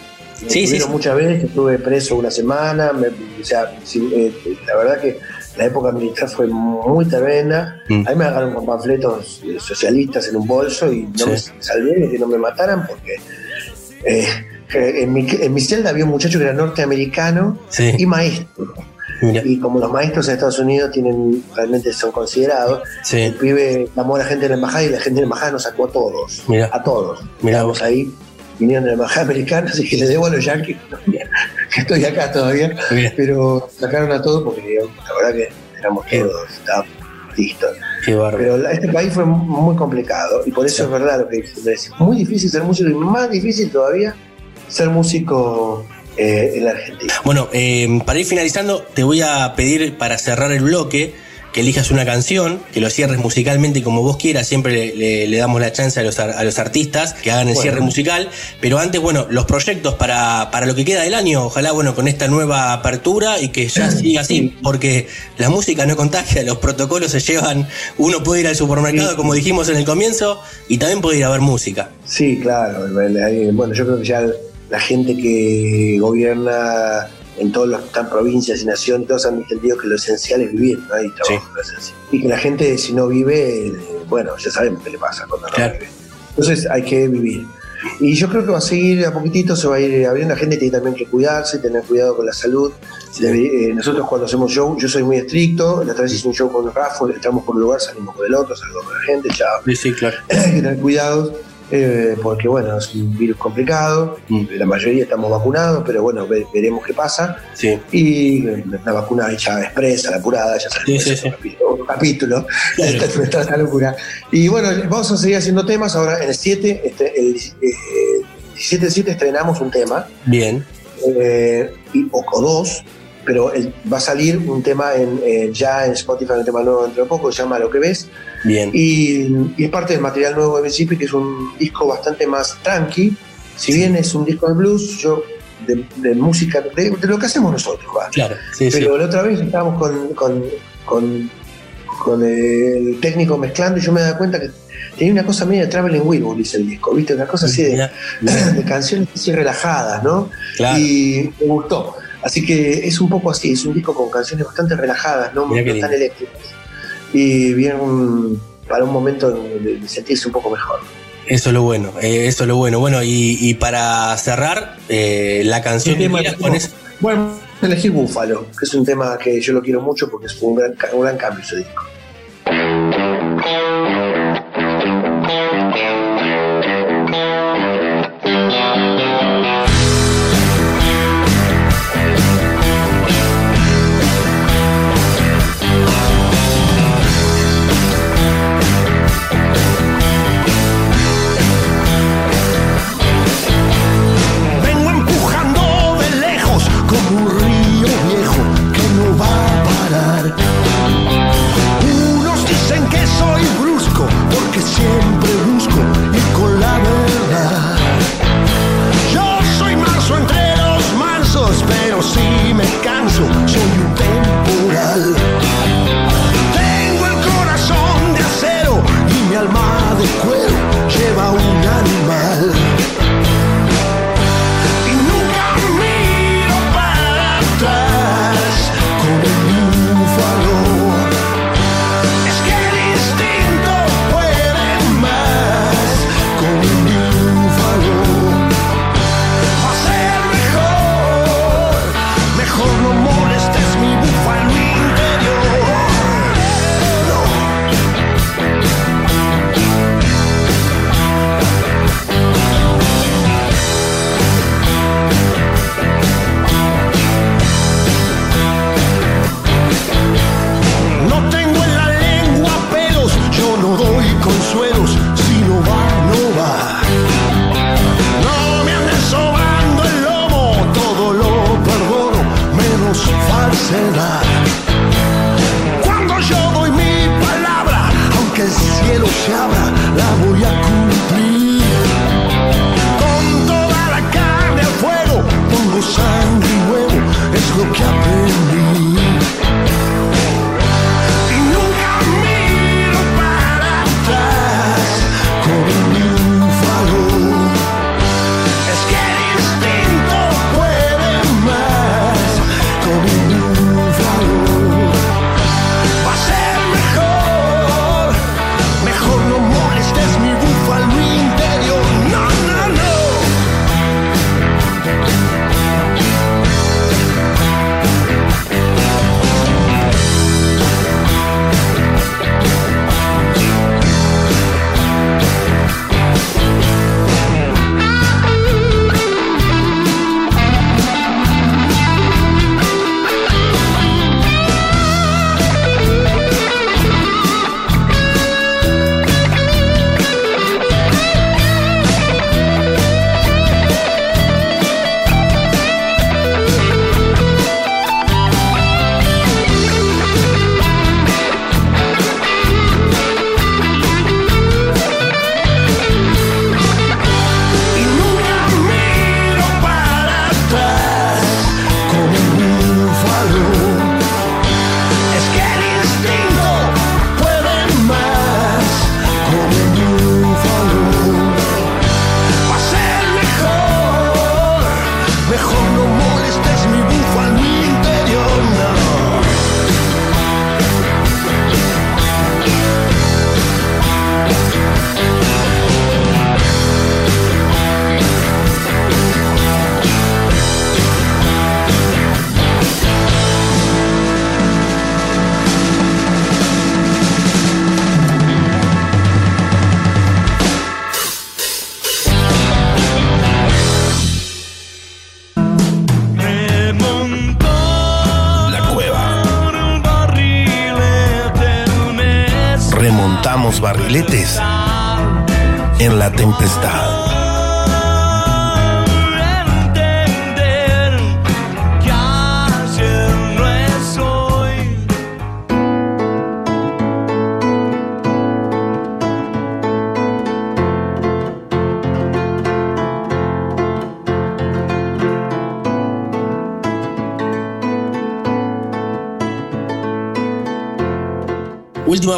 Sí, sí, muchas veces que estuve preso una semana. o sea, eh, la verdad que la época militar fue muy tremenda. Mm. Ahí me agarraron con panfletos socialistas en un bolso y no me salvé de que no me mataran porque eh, en, mi, en, mi, celda había un muchacho que era norteamericano y maestro. Y como los maestros en Estados Unidos tienen realmente son considerados, el pibe llamó a la gente de la embajada y la gente de la embajada nos sacó a todos. A todos. Miramos ahí, vinieron de la embajada americana, así que le debo a los yankees que estoy acá todavía. Pero sacaron a todos porque la verdad que éramos todos, estábamos listos. Pero este país fue muy complicado y por eso es verdad lo que Es muy difícil ser músico y más difícil todavía ser músico eh, en la Argentina. Bueno, eh, para ir finalizando, te voy a pedir para cerrar el bloque que elijas una canción, que lo cierres musicalmente como vos quieras, siempre le, damos la chance a los, a los, artistas que hagan el cierre musical, pero antes, bueno, los proyectos para, para lo que queda del año, ojalá, bueno, con esta nueva apertura y que ya siga así, porque la música no contagia, los protocolos se llevan, uno puede ir al supermercado, como dijimos en el comienzo, y también puede ir a ver música. Sí, claro, bueno, yo creo que ya la gente que gobierna en todas las provincias y naciones, todos han entendido que lo esencial es vivir, ¿no? Y, y que la gente, si no vive, bueno, ya sabemos qué le pasa cuando no vive. Entonces hay que vivir. Y yo creo que va a seguir a poquitito, se va a ir abriendo. La gente tiene también que cuidarse, tener cuidado con la salud. Eh, nosotros cuando hacemos show, yo soy muy estricto. La otra vez hice un show con Rafa, entramos por un lugar, salimos por el otro, salimos con la gente, chao. Sí, sí, claro. hay que tener cuidado. Eh, porque bueno, es un virus complicado, mm. la mayoría estamos vacunados, pero bueno, veremos qué pasa. Y la vacuna hecha expresa, la apurada, ya sabemos, sí, sí, un capítulo, esta es locura. Y bueno, vamos a seguir haciendo temas, ahora en el 7, este, el, 17 eh, 7 estrenamos un tema. Bien. Eh, y, o, dos, pero va a salir un tema en, ya en Spotify, un tema nuevo dentro de poco, se llama Lo que ves Bien. Y, es parte del material nuevo de Mississippi, que es un disco bastante más tranqui. Si bien es un disco de blues, yo de, música, de, lo que hacemos nosotros, ¿va? Claro, Pero la otra vez estábamos con, con, con, el técnico mezclando y yo me daba cuenta que tenía una cosa media de Traveling Wilbur, dice el disco, ¿viste? Una cosa así de, de canciones así relajadas, ¿no? Y me gustó. Así que es un poco así, es un disco con canciones bastante relajadas, no, tan eléctricas y bien para un momento de, sentirse un poco mejor. Eso es lo bueno, eh, eso es lo bueno. Bueno, y, para cerrar, eh, la canción que Bueno, elegí Búfalo, que es un tema que yo lo quiero mucho porque es un gran, un gran cambio ese disco.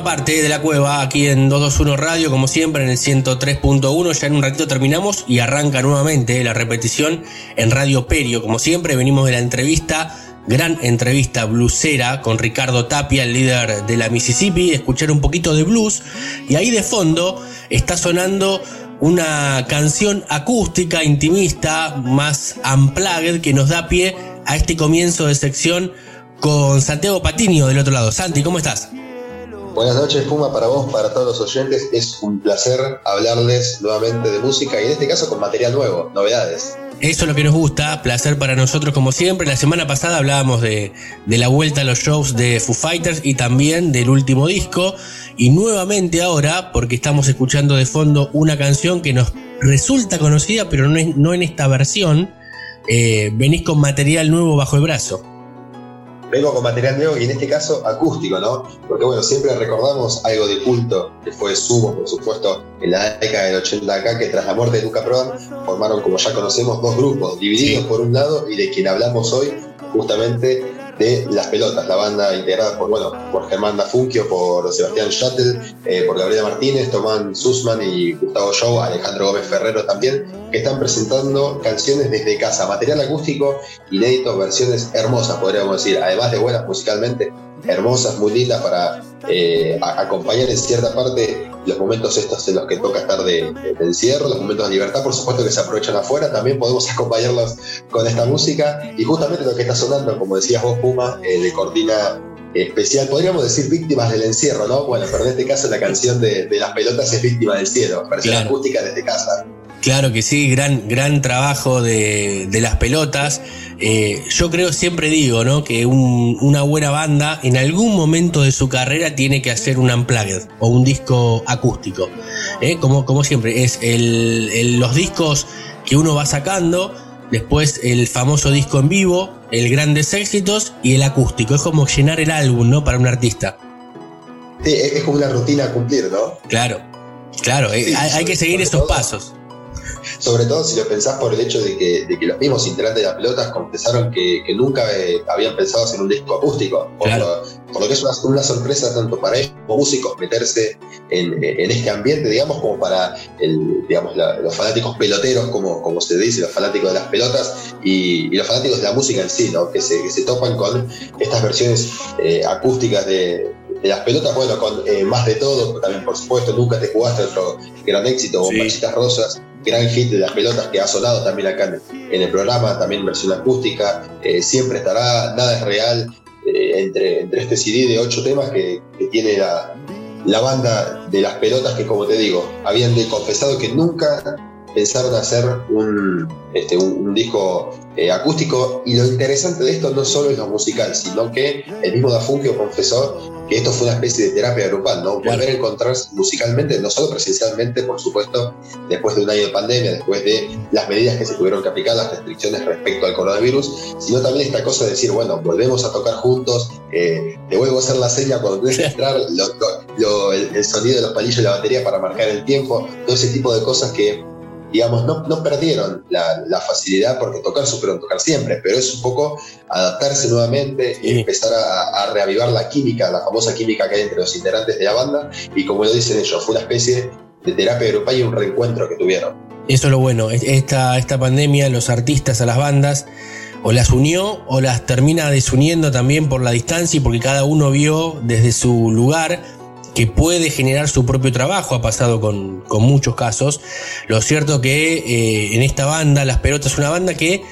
Parte de la cueva aquí en 221 Radio, como siempre en el 103.1. Ya en un ratito terminamos y arranca nuevamente la repetición en Radio Perio. Como siempre, venimos de la entrevista, gran entrevista bluesera con Ricardo Tapia, el líder de la Mississippi, escuchar un poquito de blues. Y ahí de fondo está sonando una canción acústica, intimista, más unplugged, que nos da pie a este comienzo de sección con Santiago Patiño del otro lado. Santi, ¿cómo estás? Buenas noches, Puma, para vos, para todos los oyentes. Es un placer hablarles nuevamente de música y en este caso con material nuevo, novedades. Eso es lo que nos gusta, placer para nosotros como siempre. La semana pasada hablábamos de, de, la vuelta a los shows de Foo Fighters y también del último disco. Y nuevamente ahora, porque estamos escuchando de fondo una canción que nos resulta conocida, pero no, no en esta versión, eh, venís con material nuevo bajo el brazo vengo con material nuevo y en este caso acústico, ¿no? Porque bueno, siempre recordamos algo de culto que fue Sumo, por supuesto, en la década del 80 acá, que tras la muerte de Luca Prodan formaron, como ya conocemos, dos grupos, divididos por un lado y de quien hablamos hoy, justamente de Las Pelotas, la banda integrada por, bueno, por Germán Dafunquio, por Sebastián Schuttel, eh, por Gabriela Martínez, Tomán Sussman y Gustavo Show, Alejandro Gómez Ferrero también, que están presentando canciones desde casa, material acústico, inédito, versiones hermosas, podríamos decir, además de buenas musicalmente, hermosas, muy lindas para eh, acompañar en cierta parte los momentos estos en los que toca estar de, encierro, los momentos de libertad, por supuesto que se aprovechan afuera, también podemos acompañarlos con esta música y justamente lo que está sonando, como decías vos, Puma, eh, de cortina especial, podríamos decir víctimas del encierro, ¿no? Bueno, pero en este caso la canción de, las pelotas es víctima del cielo, versión acústica desde casa. Claro que sí, gran, gran trabajo de, las pelotas. Eh, yo creo, siempre digo, ¿no? Que una buena banda en algún momento de su carrera tiene que hacer un unplugged o un disco acústico. ¿eh? Como, como siempre, es el, los discos que uno va sacando después el famoso disco en vivo, el grandes éxitos y el acústico. Es como llenar el álbum, ¿no? Para un artista. Sí, es como una rutina a cumplir, ¿no? Claro, claro, eh, hay, que seguir esos pasos. Sobre todo si lo pensás por el hecho de que, los mismos integrantes de las pelotas confesaron que, nunca eh, habían pensado hacer un disco acústico. Por, lo, que es una, sorpresa tanto para ellos como músicos meterse en, este ambiente, digamos, como para el, digamos, los fanáticos peloteros, como, como se dice, los fanáticos de las pelotas y, los fanáticos de la música en sí, ¿no? que, se, que se topan con estas versiones eh, acústicas de, de las pelotas, bueno, con eh, más de todo, también por supuesto, nunca te jugaste otro gran éxito, o Rosas, gran hit de las pelotas que ha sonado también acá en, el programa, también versión acústica, eh, siempre estará, nada es real, eh, entre, entre este CD de ocho temas que, tiene la, la banda de las pelotas que como te digo, habían confesado que nunca pensaron hacer un, este, un, disco eh, acústico. Y lo interesante de esto no solo es lo musical, sino que el mismo Dafungio confesó que esto fue una especie de terapia grupal, ¿no? Volver a encontrarse musicalmente, no solo presencialmente, por supuesto, después de un año de pandemia, después de las medidas que se tuvieron que aplicar, las restricciones respecto al coronavirus, sino también esta cosa de decir, bueno, volvemos a tocar juntos, eh, te vuelvo a hacer la seña cuando tienes que entrar, el, sonido de los palillos de la batería para marcar el tiempo, todo ese tipo de cosas que digamos, no, no perdieron la, facilidad porque tocar supieron tocar siempre, pero es un poco adaptarse nuevamente y empezar a, reavivar la química, la famosa química que hay entre los integrantes de la banda, y como lo dicen ellos, fue una especie de terapia grupal y un reencuentro que tuvieron. Eso es lo bueno, esta, esta pandemia, los artistas a las bandas, o las unió o las termina desuniendo también por la distancia y porque cada uno vio desde su lugar puede generar su propio trabajo, ha pasado con, muchos casos. Lo cierto que eh, en esta banda, Las Pelotas, es una banda que,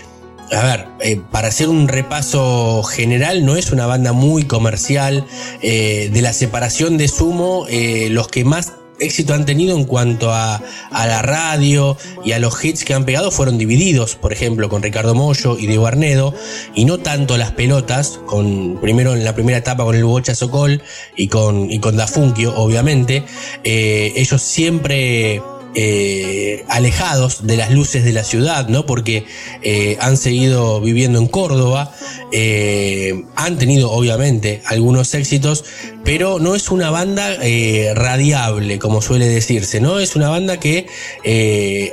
a ver, eh, para hacer un repaso general, no es una banda muy comercial. Eh, de la separación de Sumo, los que más éxito han tenido en cuanto a, la radio y a los hits que han pegado fueron divididos, por ejemplo, con Ricardo Mollo y Diego Arnedo, y no tanto las pelotas, con primero en la primera etapa con el Bocha Socol y con, y con Dafunkio, obviamente. Eh, ellos siempre eh, alejados de las luces de la ciudad, ¿no? Porque eh, han seguido viviendo en Córdoba, eh, han tenido obviamente algunos éxitos, pero no es una banda radiable, como suele decirse, ¿no? Es una banda que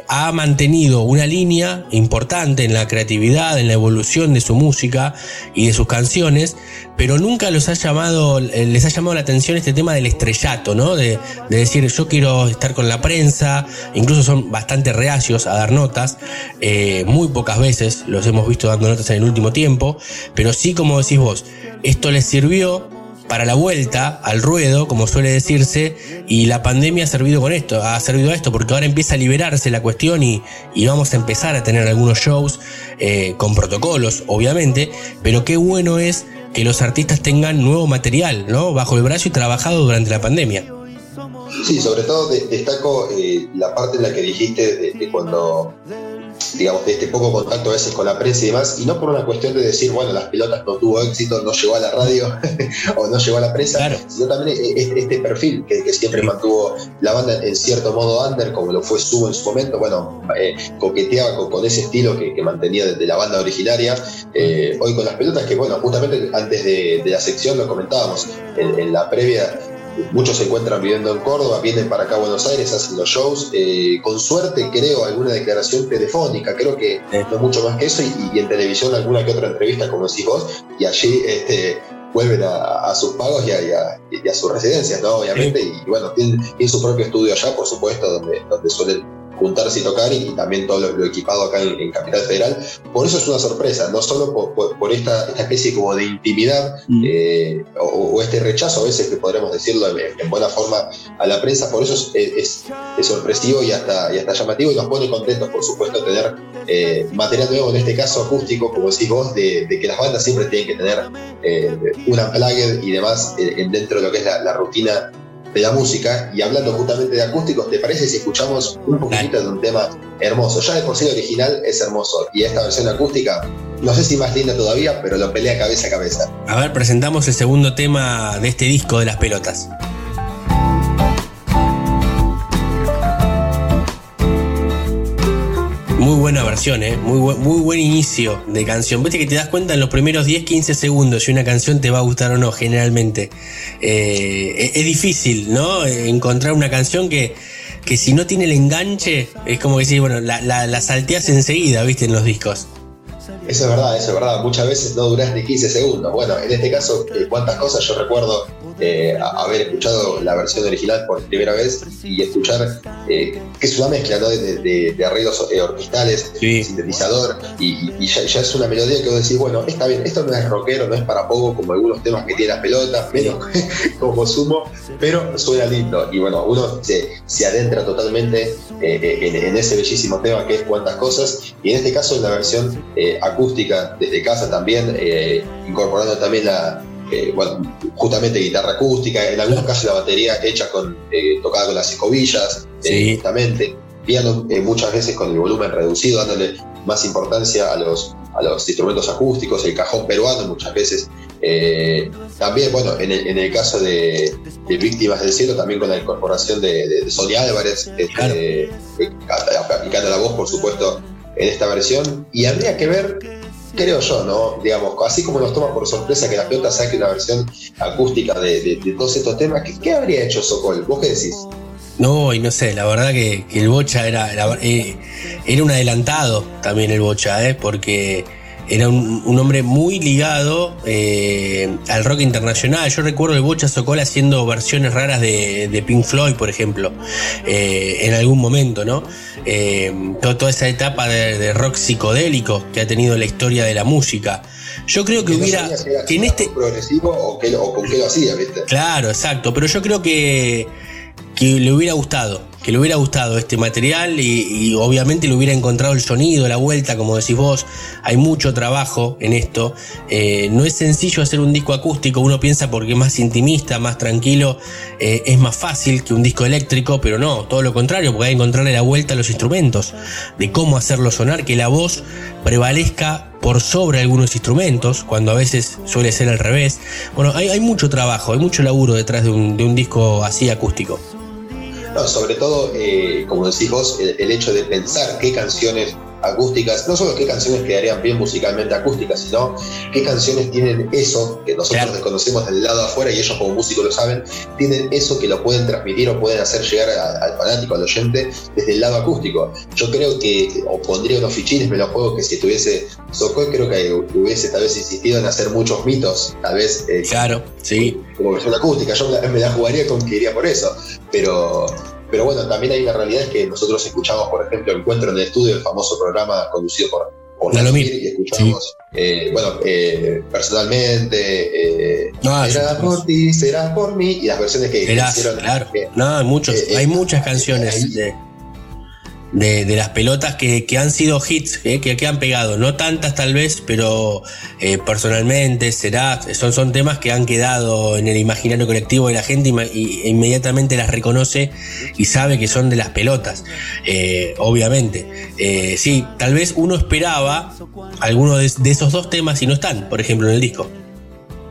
ha mantenido una línea importante en la creatividad, en la evolución de su música y de sus canciones, pero nunca los ha llamado, les ha llamado la atención este tema del estrellato, ¿no? De, de decir, yo quiero estar con la prensa, incluso son bastante reacios a dar notas, eh, muy pocas veces los hemos visto dando notas en el último tiempo, pero sí como decís vos, esto les sirvió para la vuelta al ruedo, como suele decirse, y la pandemia ha servido con esto, ha servido a esto, porque ahora empieza a liberarse la cuestión y, vamos a empezar a tener algunos shows eh, con protocolos, obviamente, pero qué bueno es que los artistas tengan nuevo material, ¿no? Bajo el brazo y trabajado durante la pandemia. Sí, sobre todo destaco eh, la parte en la que dijiste de, cuando, digamos, de este poco contacto a veces con la prensa y demás, y no por una cuestión de decir, bueno, las pilotas no tuvo éxito, no llegó a la radio o no llegó a la prensa, sino también e, e, este, perfil que, siempre mantuvo la banda en cierto modo under, como lo fue Subo en su momento, bueno, eh, coqueteaba con, ese estilo que, mantenía desde la banda originaria, eh, hoy con las pelotas, que bueno, justamente antes de, la sección lo comentábamos, en la previa Muchos se encuentran viviendo en Córdoba, vienen para acá a Buenos Aires, hacen los shows. Eh, con suerte, creo, alguna declaración telefónica, creo que no mucho más que eso, y, en televisión alguna que otra entrevista, como decís vos, y allí este, vuelven a, sus pagos y a, sus residencias, ¿no? Obviamente, y bueno, tienen, su propio estudio allá, por supuesto, donde, donde suelen juntarse y tocar y, también todo lo, equipado acá en, Capital Federal. Por eso es una sorpresa, no solo por, esta, especie como de intimidad mm. eh, o, este rechazo a veces que podremos decirlo en, buena forma a la prensa, por eso es, es, sorpresivo y hasta, y hasta llamativo y nos pone contentos, por supuesto, tener eh, material nuevo, en este caso acústico, como decís vos, de, que las bandas siempre tienen que tener eh, un unplugged y demás dentro de lo que es la rutina de la música y hablando justamente de acústicos, ¿te parece si escuchamos un poquito de un tema hermoso? Ya de por sí original es hermoso y esta versión acústica, no sé si más linda todavía, pero lo pelea cabeza a cabeza. A ver, presentamos el segundo tema de este disco de las pelotas. Muy buena versión, ¿eh? Muy, muy buen inicio de canción. Viste que te das cuenta en los primeros 10, 15 segundos si una canción te va a gustar o no, generalmente. Eh, es, difícil, ¿no? Encontrar una canción que, que si no tiene el enganche, es como que si, bueno, la, la, la salteas enseguida, ¿viste? En los discos. Eso es verdad, eso es verdad. Muchas veces no duras ni 15 segundos. Bueno, en este caso, eh, cuántas cosas yo recuerdo eh, haber escuchado la versión original por primera vez y escuchar eh, que es una mezcla ¿no? de, arreglos orquestales, sintetizador, y, ya, es una melodía que vos decís, bueno, está bien, esto no es rockero, no es para poco como algunos temas que tiene las pelotas, menos como sumo, pero suena lindo. Y bueno, uno se, adentra totalmente en, en, ese bellísimo tema que es cuántas cosas, y en este caso en la versión acústica desde casa también, eh, incorporando también la, eh, bueno, justamente guitarra acústica, en algunos casos la batería hecha con, eh, tocada con las escobillas, justamente, piano muchas veces con el volumen reducido, dándole más importancia a los, a los instrumentos acústicos, el cajón peruano muchas veces. también, bueno, en el, caso de, Víctimas del Cielo, también con la incorporación de, de, Sonia Álvarez, este, aplicando la voz, por supuesto, en esta versión. Y habría que ver, creo yo, ¿no? Digamos, así como nos toma por sorpresa que la pelota saque una versión acústica de, todos estos temas, ¿qué, habría hecho Sokol? ¿Vos qué decís? No, y no sé, la verdad que, el Bocha era, era, eh, era, un adelantado también el Bocha, ¿eh? porque era un, hombre muy ligado eh, al rock internacional. Yo recuerdo el Bocha Sokol haciendo versiones raras de, Pink Floyd, por ejemplo, eh, en algún momento, ¿no? Eh, toda, esa etapa de, rock psicodélico que ha tenido la historia de la música. Yo creo que, hubiera. que en este. progresivo o, con qué lo hacía, ¿viste? Claro, exacto. Pero yo creo que, que le hubiera gustado que le hubiera gustado este material y, obviamente le hubiera encontrado el sonido, la vuelta, como decís vos. Hay mucho trabajo en esto. Eh, no es sencillo hacer un disco acústico, uno piensa porque es más intimista, más tranquilo, eh, es más fácil que un disco eléctrico, pero no, todo lo contrario, porque hay que encontrarle la vuelta a los instrumentos, de cómo hacerlo sonar, que la voz prevalezca por sobre algunos instrumentos, cuando a veces suele ser al revés. Bueno, hay, mucho trabajo, hay mucho laburo detrás de un disco así acústico. No, sobre todo, eh, como decís vos, el, hecho de pensar qué canciones acústicas, no solo qué canciones quedarían bien musicalmente acústicas, sino qué canciones tienen eso que nosotros desconocemos del lado afuera y ellos como músicos lo saben, tienen eso que lo pueden transmitir o pueden hacer llegar al fanático, al oyente, desde el lado acústico. Yo creo que, o pondría unos fichines, me los juego que si tuviese Sokol, creo que hubiese tal vez insistido en hacer muchos mitos, tal vez. Eh, claro, sí. Como versión acústica, yo me la jugaría con que iría por eso, pero pero bueno, también hay una realidad es que nosotros escuchamos, por ejemplo, Encuentro en el Estudio, el famoso programa conducido por, por y escuchamos, eh, bueno, eh, personalmente, eh, ah, será por ti, será por mí, y las versiones que hicieron. Claro, no, muchos, hay muchas canciones de de, las pelotas que, han sido hits, eh, que, han pegado, no tantas tal vez, pero eh, personalmente será, son, son temas que han quedado en el imaginario colectivo de la gente y, inmediatamente las reconoce y sabe que son de las pelotas, eh, obviamente. sí, tal vez uno esperaba alguno de esos dos temas y no están, por ejemplo, en el disco.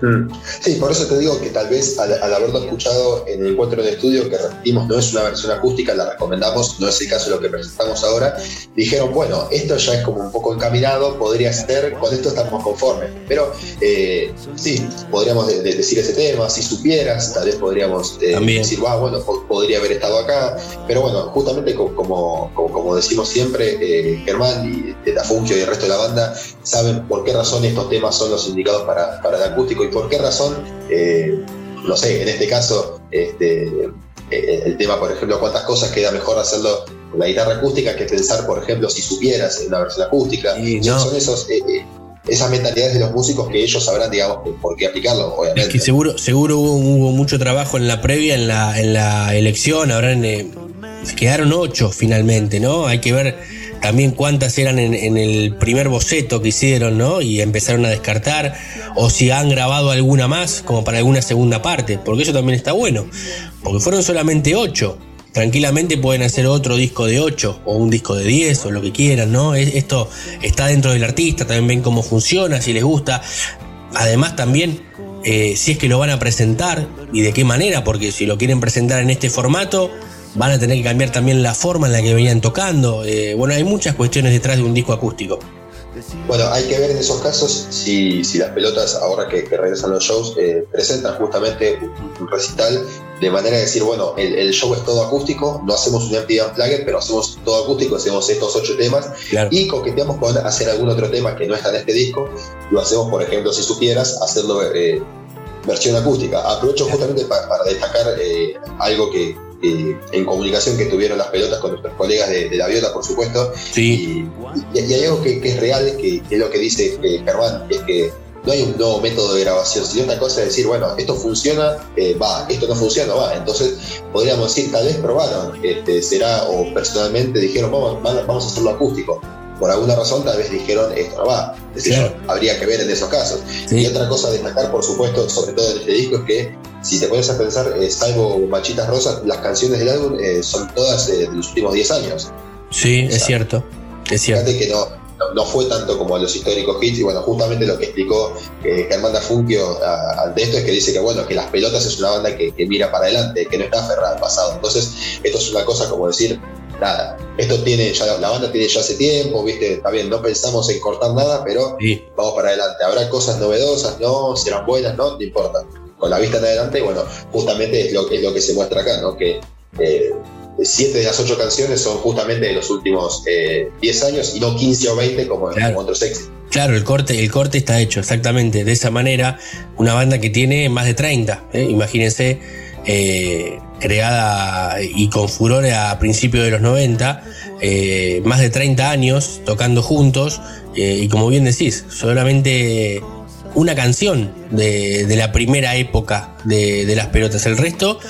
Mm. Sí, por eso te digo que tal vez al, haberlo escuchado en el encuentro de estudio, que repetimos, no es una versión acústica, la recomendamos, no es el caso de lo que presentamos ahora, dijeron, bueno, esto ya es como un poco encaminado, podría ser, con esto estamos conformes. Pero eh, sí, podríamos decir ese tema, si supieras, tal vez podríamos eh, decir, bueno, podría haber estado acá, pero bueno, justamente como, como, decimos siempre, eh, Germán y Fungio y el resto de la banda saben por qué razón estos temas son los indicados para, para el acústico y por qué razón, eh, no sé, en este caso, este, eh, el tema, por ejemplo, cuántas cosas queda mejor hacerlo con la guitarra acústica que pensar, por ejemplo, si supieras en una versión acústica. Son esos, eh, esas mentalidades de los músicos que ellos sabrán, digamos, por qué aplicarlo, obviamente. Es que seguro, seguro hubo, mucho trabajo en la previa, en la, en la elección, habrán, quedaron ocho finalmente, ¿no? Hay que ver también cuántas eran en, el primer boceto que hicieron, ¿no? Y empezaron a descartar, o si han grabado alguna más, como para alguna segunda parte, porque eso también está bueno, porque fueron solamente ocho. Tranquilamente pueden hacer otro disco de ocho, o un disco de diez, o lo que quieran, ¿no? Esto está dentro del artista, también ven cómo funciona, si les gusta. Además también eh, si es que lo van a presentar y de qué manera, porque si lo quieren presentar en este formato, van a tener que cambiar también la forma en la que venían tocando. Eh, bueno, hay muchas cuestiones detrás de un disco acústico. Bueno, hay que ver en esos casos si, las pelotas, ahora que, regresan los shows, eh, presentan justamente un, recital de manera de decir, bueno, el, show es todo acústico, no hacemos un MTV Unplugged, pero hacemos todo acústico, hacemos estos ocho temas y coqueteamos con hacer algún otro tema que no está en este disco. Lo hacemos, por ejemplo, si supieras, hacerlo eh, versión acústica. Aprovecho justamente para destacar eh, algo que, en comunicación que tuvieron las pelotas con nuestros colegas de, la viola, por supuesto. Sí. Y, hay algo que, es real, que, es lo que dice eh, Germán, es que no hay un nuevo método de grabación, sino otra cosa es decir, bueno, esto funciona, eh, va, esto no funciona, va. Entonces, podríamos decir, tal vez probaron, este, será, o personalmente dijeron, vamos, vamos a hacerlo acústico por alguna razón tal vez dijeron esto no va. Es decir, habría que ver en esos casos. Y otra cosa a destacar, por supuesto, sobre todo en este disco, es que si te pones a pensar, eh, salvo Machitas Rosas, las canciones del álbum eh, son todas de los últimos 10 años. Sí, es cierto. Es cierto. que no, no, fue tanto como a los históricos hits, y bueno, justamente lo que explicó eh, Germán Dafunquio ante esto es que dice que bueno, que las pelotas es una banda que, que mira para adelante, que no está aferrada al pasado. Entonces, esto es una cosa como decir, nada, esto tiene ya, la banda tiene ya hace tiempo, viste, está bien, no pensamos en cortar nada, pero vamos para adelante. Habrá cosas novedosas, no, serán buenas, no, no importa. Con la vista en adelante, bueno, justamente es lo, es lo que se muestra acá, ¿no? Que eh, siete de las ocho canciones son justamente de los últimos eh, 10 años y no 15 o 20 como, en otros éxitos. Claro, el corte, el corte está hecho exactamente de esa manera. Una banda que tiene más de 30, ¿eh? imagínense eh, creada y con furor a principios de los 90, eh, más de 30 años tocando juntos, eh, y como bien decís, solamente una canción de, la primera época de, las pelotas, el resto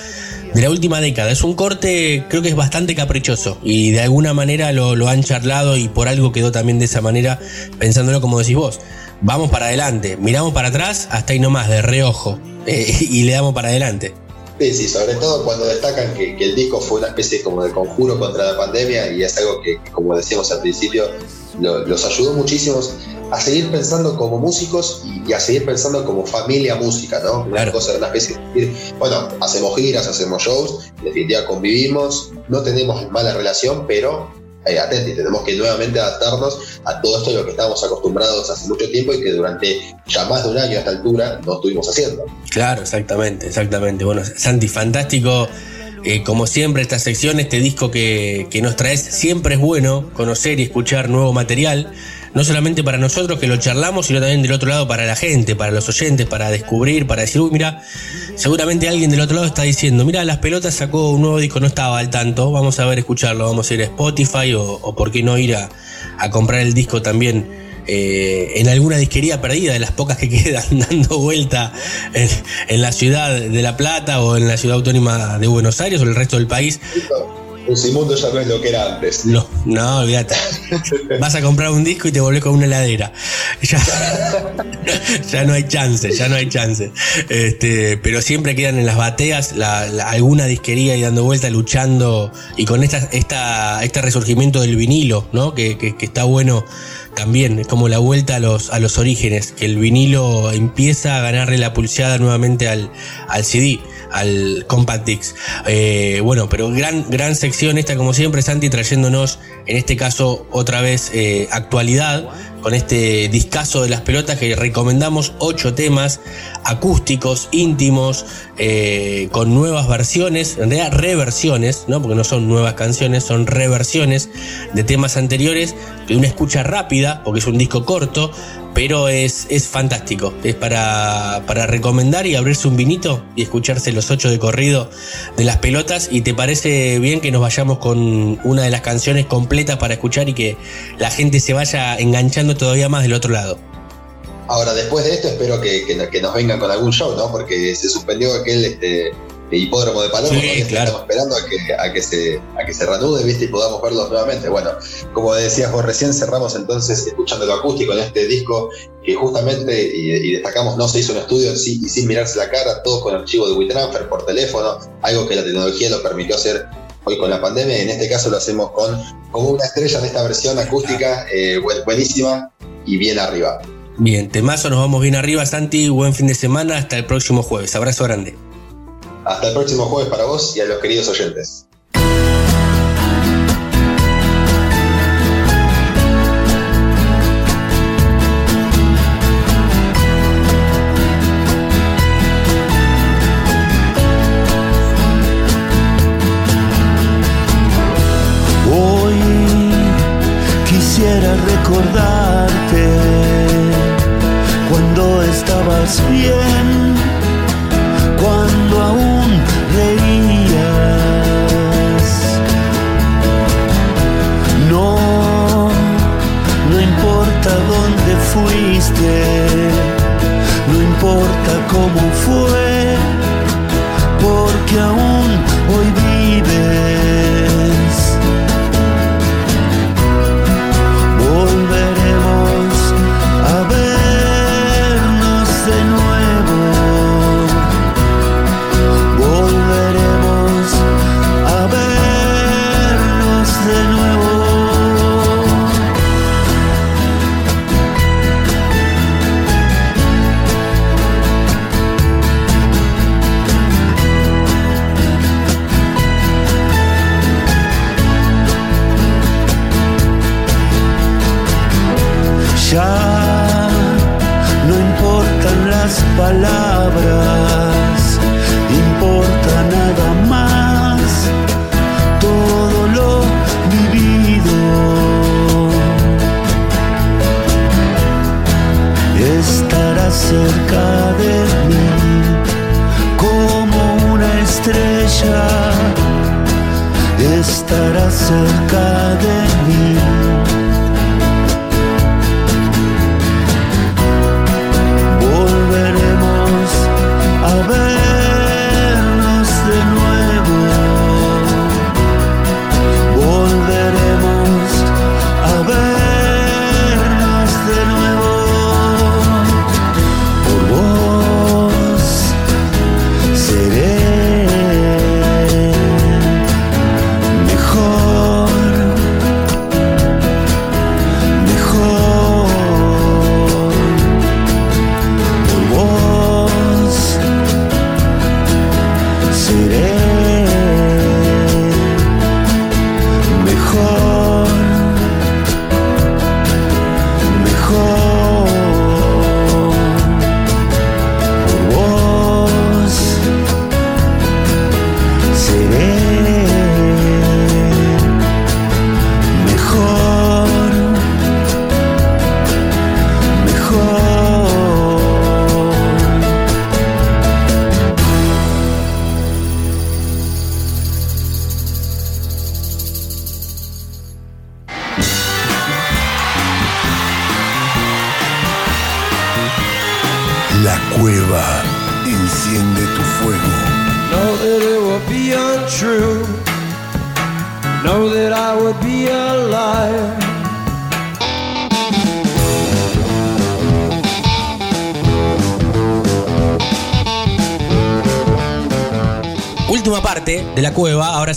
de la última década. Es un corte, creo que es bastante caprichoso y de alguna manera lo, han charlado y por algo quedó también de esa manera, pensándolo como decís vos. Vamos para adelante, miramos para atrás, hasta ahí nomás, de reojo, y le damos para adelante. Sí, sí, sobre todo cuando destacan que, el disco fue una especie como de conjuro contra la pandemia y es algo que, como decíamos al principio, los ayudó muchísimo a seguir pensando como músicos y, a seguir pensando como familia música, ¿no? Una cosa, una especie de decir, bueno, hacemos giras, hacemos shows, en definitiva convivimos, no tenemos mala relación, pero eh, tenemos que nuevamente adaptarnos a todo esto de lo que estábamos acostumbrados hace mucho tiempo y que durante ya más de un año a esta altura no estuvimos haciendo. Claro, exactamente, exactamente. Bueno, Santi, fantástico. Eh, como siempre, esta sección, este disco que, que nos traes, siempre es bueno conocer y escuchar nuevo material no solamente para nosotros que lo charlamos, sino también del otro lado para la gente, para los oyentes, para descubrir, para decir, uy, mira, seguramente alguien del otro lado está diciendo, mira, las pelotas sacó un nuevo disco, no estaba al tanto, vamos a ver, escucharlo, vamos a ir a Spotify o, por qué no ir a, comprar el disco también. Eh, en alguna disquería perdida, de las pocas que quedan dando vuelta en, en, la ciudad de La Plata o en la ciudad autónoma de Buenos Aires o el resto del país. Musimundo ya no es lo que era antes. No, no, olvídate. Vas a comprar un disco y te volvés con una heladera. Ya, no hay chance, ya no hay chance. Este, pero siempre quedan en las bateas alguna disquería y dando vuelta, luchando. Y con esta, esta, este resurgimiento del vinilo, ¿no? Que, que, que está bueno también, es como la vuelta a los, a los orígenes, que el vinilo empieza a ganarle la pulseada nuevamente al, al CD, al Compact Disc. Eh, bueno, pero gran, gran sección esta, como siempre, Santi, trayéndonos, en este caso, otra vez eh, actualidad, con este discazo de las pelotas que recomendamos ocho temas acústicos, íntimos, eh, con nuevas versiones, en realidad reversiones, ¿no? porque no son nuevas canciones, son reversiones de temas anteriores, de una escucha rápida, porque es un disco corto, pero es, es fantástico. Es para, para, recomendar y abrirse un vinito y escucharse los ocho de corrido de las pelotas. ¿Y te parece bien que nos vayamos con una de las canciones completas para escuchar y que la gente se vaya enganchando todavía más del otro lado? Ahora, después de esto, espero que, que, nos vengan con algún show, ¿no? Porque se suspendió aquel este, hipódromo de Palermo, estamos esperando a que, a, que se, a que se reanude, ¿viste? Y podamos verlos nuevamente. Bueno, como decías vos recién, cerramos entonces escuchando lo acústico en este disco que justamente, y, destacamos, no se hizo un estudio sí, y sin mirarse la cara, todo con archivo de WeTransfer por teléfono, algo que la tecnología lo permitió hacer hoy con la pandemia, en este caso lo hacemos con como una estrella en esta versión acústica, eh, buenísima y bien arriba. Bien, temazo, nos vamos bien arriba, Santi. Buen fin de semana, hasta el próximo jueves. Abrazo grande. Hasta el próximo jueves para vos y a los queridos oyentes. Estará cerca de mí como una estrella. Estará cerca de mí.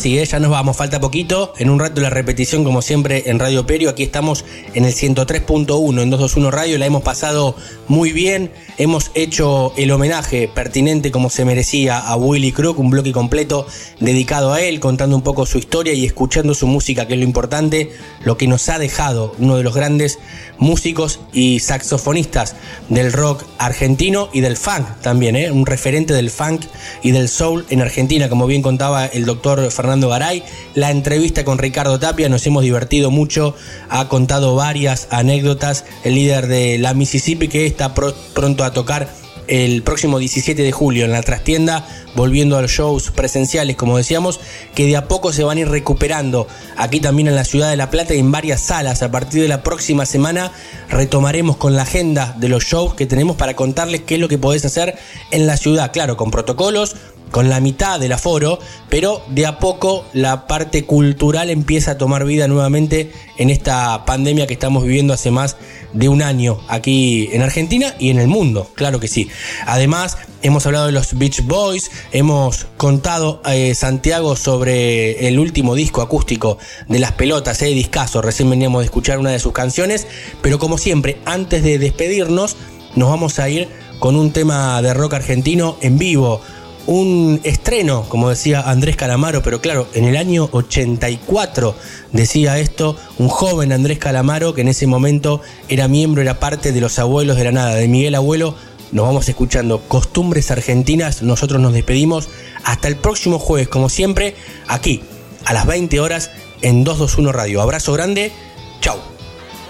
Cueva, ahora sí, ¿eh? ya nos vamos, falta poquito. En un rato la repetición, como siempre, en Radio Perio. Aquí estamos en el 103.1 en 221 Radio. La hemos pasado muy bien. Hemos hecho el homenaje pertinente, como se merecía, a Willy Crook, un bloque completo dedicado a él, contando un poco su historia y escuchando su música, que es lo importante, lo que nos ha dejado uno de los grandes músicos y saxofonistas del rock argentino y del funk también, ¿eh? un referente del funk y del soul en Argentina, como bien contaba el doctor Fernando Garay. La entrevista con Ricardo Tapia nos hemos divertido mucho, ha contado varias anécdotas, el líder de la Mississippi que está pro- pronto a tocar el próximo 17 de julio en la trastienda, volviendo a los shows presenciales, como decíamos, que de a poco se van a ir recuperando aquí también en la ciudad de La Plata y en varias salas. A partir de la próxima semana retomaremos con la agenda de los shows que tenemos para contarles qué es lo que podés hacer en la ciudad, claro, con protocolos, con la mitad del aforo, pero de a poco la parte cultural empieza a tomar vida nuevamente en esta pandemia que estamos viviendo hace más de un año aquí en Argentina y en el mundo, claro que sí. Además, hemos hablado de los Beach Boys, hemos contado eh, Santiago sobre el último disco acústico de Las Pelotas, eh, discazo, recién veníamos de escuchar una de sus canciones, pero como siempre, antes de despedirnos, nos vamos a ir con un tema de rock argentino en vivo un estreno, como decía Andrés Calamaro, pero claro, en el año 84 decía esto un joven Andrés Calamaro que en ese momento era miembro, era parte de los abuelos de la nada, de Miguel Abuelo. Nos vamos escuchando costumbres argentinas, nosotros nos despedimos hasta el próximo jueves, como siempre, aquí, a las 20 horas en 221 Radio. Abrazo grande, chau.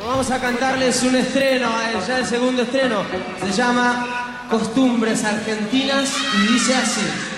Vamos a cantarles un estreno, eh, ya el segundo estreno. Se llama Costumbres Argentinas y dice así.